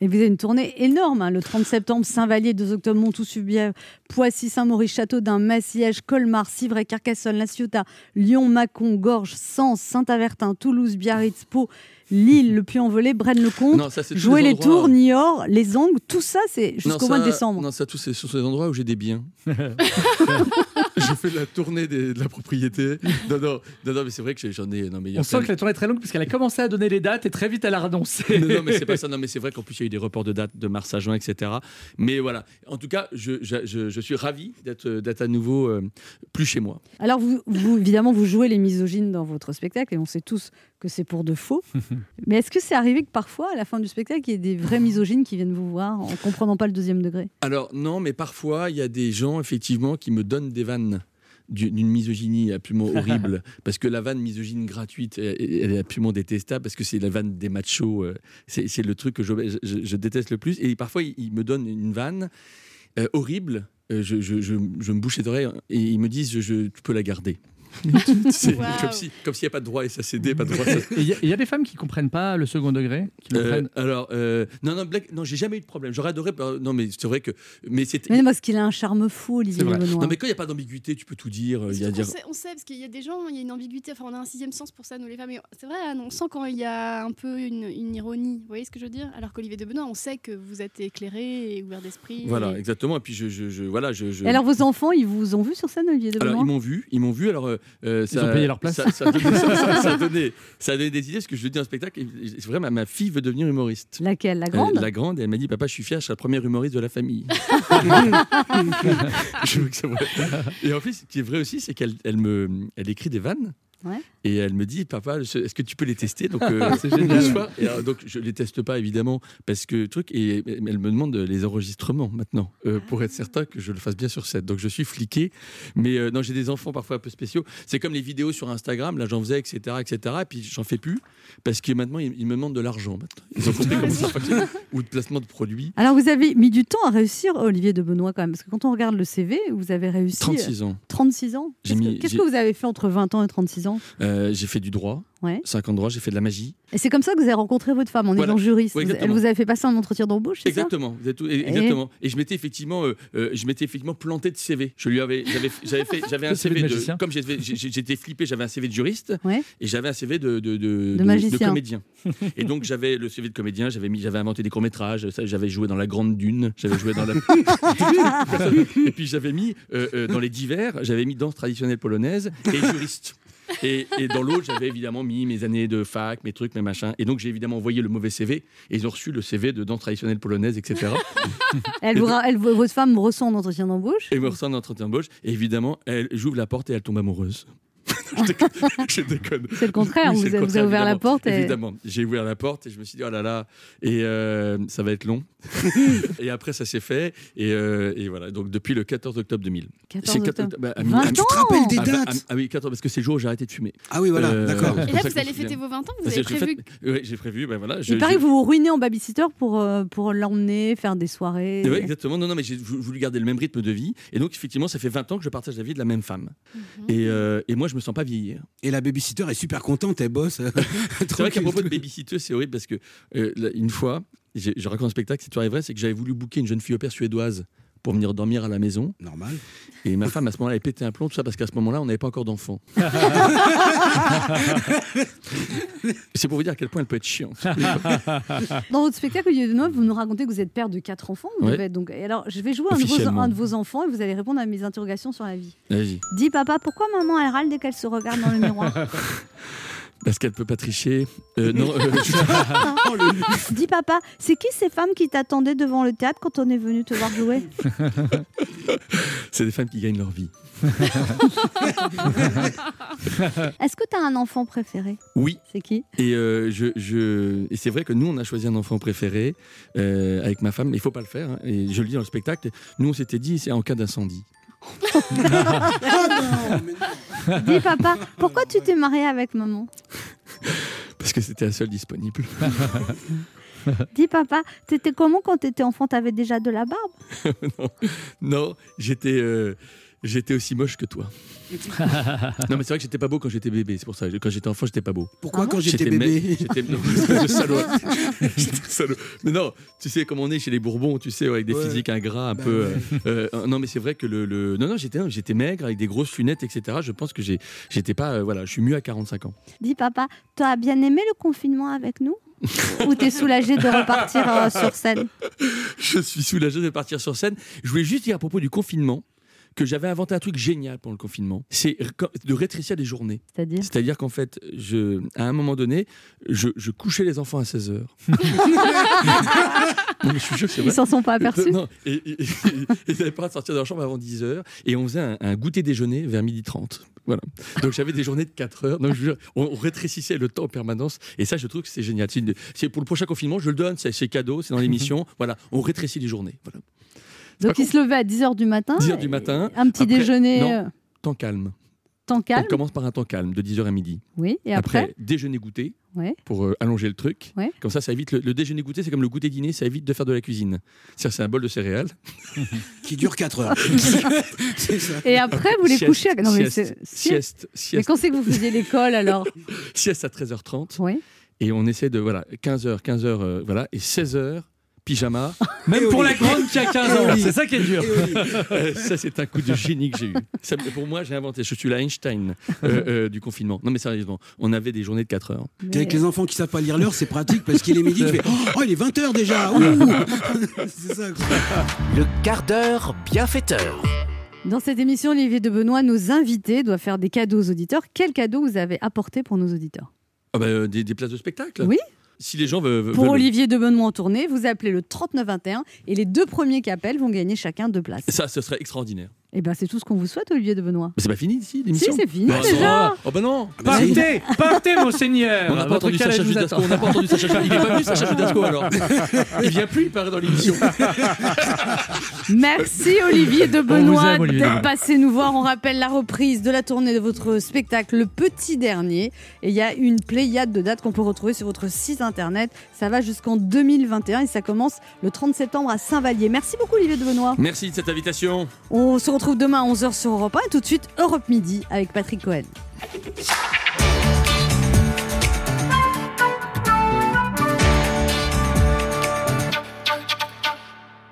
Et vous avez une tournée énorme, hein, le 30 septembre, Saint-Vallier, 2 octobre, Montoux-Subière, Poissy, Saint-Maurice, Châteaudun, Massillage, Colmar, Civray, Carcassonne, La Ciotat, Lyon, Mâcon, Gorges, Sens, Saint-Avertin, Toulouse, Biarritz, Pau Lille, le Puy-en-Velay, Braine-le-Comte, jouer
les
les tours, Niort, les Angles, tout ça, c'est jusqu'au mois de décembre.
Non, ça, tous ce sont des endroits où j'ai des biens. je fais la tournée des- de la propriété. Non, non, non, non, mais c'est vrai que j'en ai. Non, mais il y a
On sent que la tournée est très longue parce qu'elle a commencé à donner les dates et très vite elle a renoncé.
non, non, mais c'est pas ça. Non, mais c'est vrai qu'en plus, il y a eu des reports de date de mars à juin, etc. Mais voilà. En tout cas, je, je, je- je suis ravi d'être d'être à nouveau euh, plus chez moi.
Alors, vous, vous- évidemment, vous jouez les misogynes dans votre spectacle et on sait tous que c'est pour de faux. Mais est-ce que c'est arrivé que parfois, à la fin du spectacle, il y ait des vrais misogynes qui viennent vous voir en comprenant pas le deuxième degré?
Alors, non, mais parfois, il y a des gens, effectivement, qui me donnent des vannes du- d'une misogynie absolument horrible parce que la vanne misogyne gratuite elle est absolument détestable parce que c'est la vanne des machos euh, c'est le truc que je, je- je déteste le plus. Et parfois il me donnent une vanne euh, horrible euh, je, me bouche les oreilles et ils me disent je, je- tu peux la garder c'est
Wow.
comme si comme s'il n'y a pas de droit à SACD pas de droit
Il y, a- il y a des femmes qui comprennent pas le second degré, qui le
Euh, alors euh, non non blague, non j'ai jamais eu de problème j'aurais adoré euh, non mais c'est vrai que mais c'est
Mais parce qu'il a un charme fou, Olivier. Benoît.
Non mais quand il n'y a pas d'ambiguïté, tu peux tout dire. Il y a
on, sait, on sait, parce qu'il y a des gens, il y a une ambiguïté, enfin on a un sixième sens pour ça, nous les femmes. C'est vrai, Anne, on sent quand il y a un peu une, une ironie, vous voyez ce que je veux dire? Alors qu'Olivier de Benoît, on sait que vous êtes éclairé et ouvert d'esprit.
Voilà,
et-
exactement. Et puis je, je, je- voilà, je. je-
Et alors, vos enfants, ils vous ont vu sur scène, Olivier de
Alors,
Benoît?
ils m'ont vu, ils m'ont vu. Alors, euh, euh, ça,
ont payé leur place.
Ça, ça a donné, ça- ça- ça donné des idées parce que je dis en spectacle. et C'est vrai, ma, ma fille veut devenir humoriste.
Laquelle? La grande?
Euh, La grande. Et elle m'a dit, papa, je suis fier, je suis la première humoriste de la famille. Je veux que ça. Et en plus, ce qui est vrai aussi, c'est qu'elle elle me, elle écrit des vannes.
Ouais.
Et elle me dit, papa, est-ce que tu peux les tester? Donc, euh,
C'est génial.
le soir. Et alors, donc, je les teste pas évidemment parce que truc. Et elle me demande les enregistrements maintenant euh, pour être certain que je le fasse bien sur scène. Donc, je suis fliqué. Mais euh, non, j'ai des enfants parfois un peu spéciaux. C'est comme les vidéos sur Instagram. Là, j'en faisais, etc., etc. Et puis, j'en fais plus parce que maintenant, ils, ils me demandent de l'argent. Maintenant, ils ont compris comment ça fonctionne ou de placement de produits.
Alors, vous avez mis du temps à réussir, Olivier de Benoît, quand même. Parce que quand on regarde le CV, vous avez réussi.
36 ans.
36 ans? Qu'est-ce que vous avez fait entre 20 ans et 36 ans?
Euh, j'ai fait du droit.
Ouais.
5 ans de droit. J'ai fait de la magie.
Et c'est comme ça que vous avez rencontré votre femme en
Voilà.
étant juriste. Elle vous avait fait passer un entretien d'embauche, c'est ça?
Exactement, exactement. Et je m'étais effectivement, euh, euh, je m'étais effectivement planté de CV. Je lui avais, j'avais, j'avais fait, j'avais un
CV
CV
de
de, comme j'étais, j'étais flippé, j'avais un CV de juriste
Ouais.
et j'avais un CV de de, de,
magicien.
comédien. et donc j'avais le CV de comédien, j'avais mis, j'avais inventé des courts métrages, j'avais joué dans la Grande Dune, j'avais joué dans la. et puis j'avais mis euh, euh, dans les divers, j'avais mis danse traditionnelle polonaise et juriste. Et, et dans l'autre, j'avais évidemment mis mes années de fac, mes trucs, mes machins. Et donc, j'ai évidemment envoyé le mauvais CV. Et ils ont reçu le CV de danse traditionnelle polonaise, etc.
Elle vous elle- votre femme reçoit en entretien d'embauche?
Et me ressent un entretien d'embauche. Et évidemment, elle j'ouvre la porte et elle tombe amoureuse. Je déconne. je déconne.
C'est le contraire,
Oui,
vous
le
avez- vous avez ouvert la porte et-
Évidemment, j'ai ouvert la porte et je me suis dit, oh là là, et euh, ça va être long. et après, ça s'est fait. Et, euh, et voilà, donc depuis le 14 octobre 2000.
14
C'est
octobre.
bah, à
20
mi- à-
ans Tu te rappelles des
Ah bah,
dates
ah, ah oui, 14, parce que c'est le jour où j'ai arrêté de fumer.
Ah oui, voilà, d'accord.
c'est
Et là, vous allez fêter vos 20 ans, vous avez prévu
fait- Oui, j'ai prévu, ben voilà. je-
Il paraît que vous vous ruinez en babysitter pour, euh, pour l'emmener, faire des soirées.
Oui, exactement. Non, non, mais j'ai vou- voulu garder le même rythme de vie. Et donc, effectivement, ça fait 20 ans que je partage la vie de la même femme.
Mhm.
et, euh, et moi, je me sens pas vieillir.
Et la babysitter est super contente, elle bosse.
C'est vrai qu'à propos de babysitter, c'est horrible parce que euh, là, une fois, je raconte un spectacle, c'est tout vrai, c'est que j'avais voulu booker une jeune fille au père suédoise pour venir dormir à la maison.
Normal.
Et ma femme, à ce moment-là, elle pétait un plomb, tout ça, parce qu'à ce moment-là, on n'avait pas encore d'enfants. c'est pour vous dire à quel point elle peut être chiante.
Dans votre spectacle, Olivier Benoît, vous nous racontez que vous êtes père de quatre enfants. Vous
Ouais.
devez être donc... et alors, je vais jouer un de, vos, un de vos enfants et vous allez répondre à mes interrogations sur la vie.
Vas-y.
Dis papa, pourquoi maman elle râle dès qu'elle se regarde dans le miroir?
Parce qu'elle peut pas tricher. Euh, non, euh, je-
Dis papa, c'est qui ces femmes qui t'attendaient devant le théâtre quand on est venu te voir jouer
c'est des femmes qui gagnent leur vie.
Est-ce que tu as un enfant préféré
Oui.
C'est qui
Et, euh, je, je- et c'est vrai que nous, on a choisi un enfant préféré euh, avec ma femme, mais il faut pas le faire. hein. Et je le dis dans le spectacle. Nous, on s'était dit, c'est en cas d'incendie.
Dis papa, pourquoi tu t'es marié avec maman
Parce que c'était la seule disponible.
Dis papa, t'étais comment quand t'étais enfant? T'avais déjà de la barbe?
Non, non, j'étais. euh, J'étais aussi moche que toi. non, mais c'est vrai que j'étais pas beau quand j'étais bébé, c'est pour ça. Quand j'étais enfant, j'étais pas beau.
Pourquoi quand j'étais bébé
J'étais non, de salaud. J'étais salaud. Mais non, tu sais, comme on est chez les Bourbons, tu sais, avec des
Ouais.
physiques ingrats, un
Bah
peu.
ouais.
euh, euh, non, mais c'est vrai que le. le- Non, non, j'étais j'étais maigre, avec des grosses lunettes, etc. Je pense que j'ai- j'étais pas. euh, voilà, je suis mieux à 45 ans.
Dis papa, t'as bien aimé le confinement avec nous? Ou t'es soulagé de repartir euh, sur scène?
Je suis soulagé de partir sur scène. Je voulais juste dire à propos du confinement que j'avais inventé un truc génial pendant le confinement. C'est de rétrécir les journées.
C'est-à-dire?
C'est-à-dire qu'en fait, je, à un moment donné, je, je couchais les enfants à 16 heures. Non, mais je suis sûr que c'est
Ils
vrai.
s'en sont pas aperçus?
Non, et, et- et- ils n'avaient pas le droit de sortir de leur chambre avant 10 heures. Et on faisait un, un goûter déjeuner vers 12h30. Voilà. Donc j'avais des journées de 4 heures. Donc, je on, on rétrécissait le temps en permanence. Et ça, je trouve que c'est génial. C'est pour le prochain confinement, je le donne, c'est c'est cadeau, c'est dans l'émission. Voilà, on rétrécit les journées. Voilà.
Donc il se levait à 10h du matin
10 heures du matin.
Un petit
Après-
déjeuner
non,
euh,
temps calme.
temps calme
On commence par un temps calme de 10h à midi.
Oui, et après,
déjeuner goûter
Ouais.
pour euh, allonger le truc.
Ouais.
Comme ça, ça évite le, le déjeuner goûter, c'est comme le goûter dîner, ça évite de faire de la cuisine. C'est-à-dire, c'est un bol de céréales
qui dure 4 heures. c'est ça.
Et après, vous les
Sieste,
couchez à... Non, mais
sieste,
c'est-
sieste,
Mais
sieste.
quand c'est que vous faisiez l'école alors
Sieste à 13h30.
Oui.
Et on essaie de, voilà, 15h, 15h, euh, voilà, et 16h, pyjama.
Même pour la grande qui a 15 ans, c'est ça qui est dur.
Ça, c'est un coup de génie que j'ai eu. Ça, pour moi, j'ai inventé. Je suis la Einstein euh, euh, du confinement. Non, mais sérieusement, on avait des journées de 4 heures.
Avec les enfants qui savent pas lire l'heure, c'est pratique parce qu'il est midi, tu fais Oh, il est 20h déjà ouh. C'est ça. quoi.
Le quart d'heure bienfaiteur.
Dans cette émission, Olivier de Benoît, nos invités doivent faire des cadeaux aux auditeurs. Quel cadeau vous avez apporté pour nos auditeurs?
Ah bah, euh, des, des places de spectacle
Oui.
Si les gens veulent.
Pour
veulent-
Olivier de Benoît en tournée, vous appelez le 3921 et les deux premiers qui appellent vont gagner chacun deux places.
Ça, ce serait extraordinaire.
Et ben c'est tout ce qu'on vous souhaite, Olivier de Benoît.
Mais c'est pas fini ici, l'émission
Si, c'est fini
Bah,
déjà.
Oh bah non
Partez, partez, monseigneur.
On n'a pas entendu Sacha Judasco. On n'a pas entendu Sacha. Il est pas venu Sacha Judasco alors. Il vient plus, il paraît dans l'émission.
Merci Olivier de Benoît d'être passé nous voir. On rappelle la reprise de la tournée de votre spectacle Le Petit Dernier. Et il y a une pléiade de dates qu'on peut retrouver sur votre site internet. Ça va jusqu'en 2021 et ça commence le 30 septembre à Saint-Vallier. Merci beaucoup Olivier de Benoît.
Merci de cette invitation.
On se retrouve demain à 11h sur Europe 1 et tout de suite Europe Midi avec Patrick Cohen.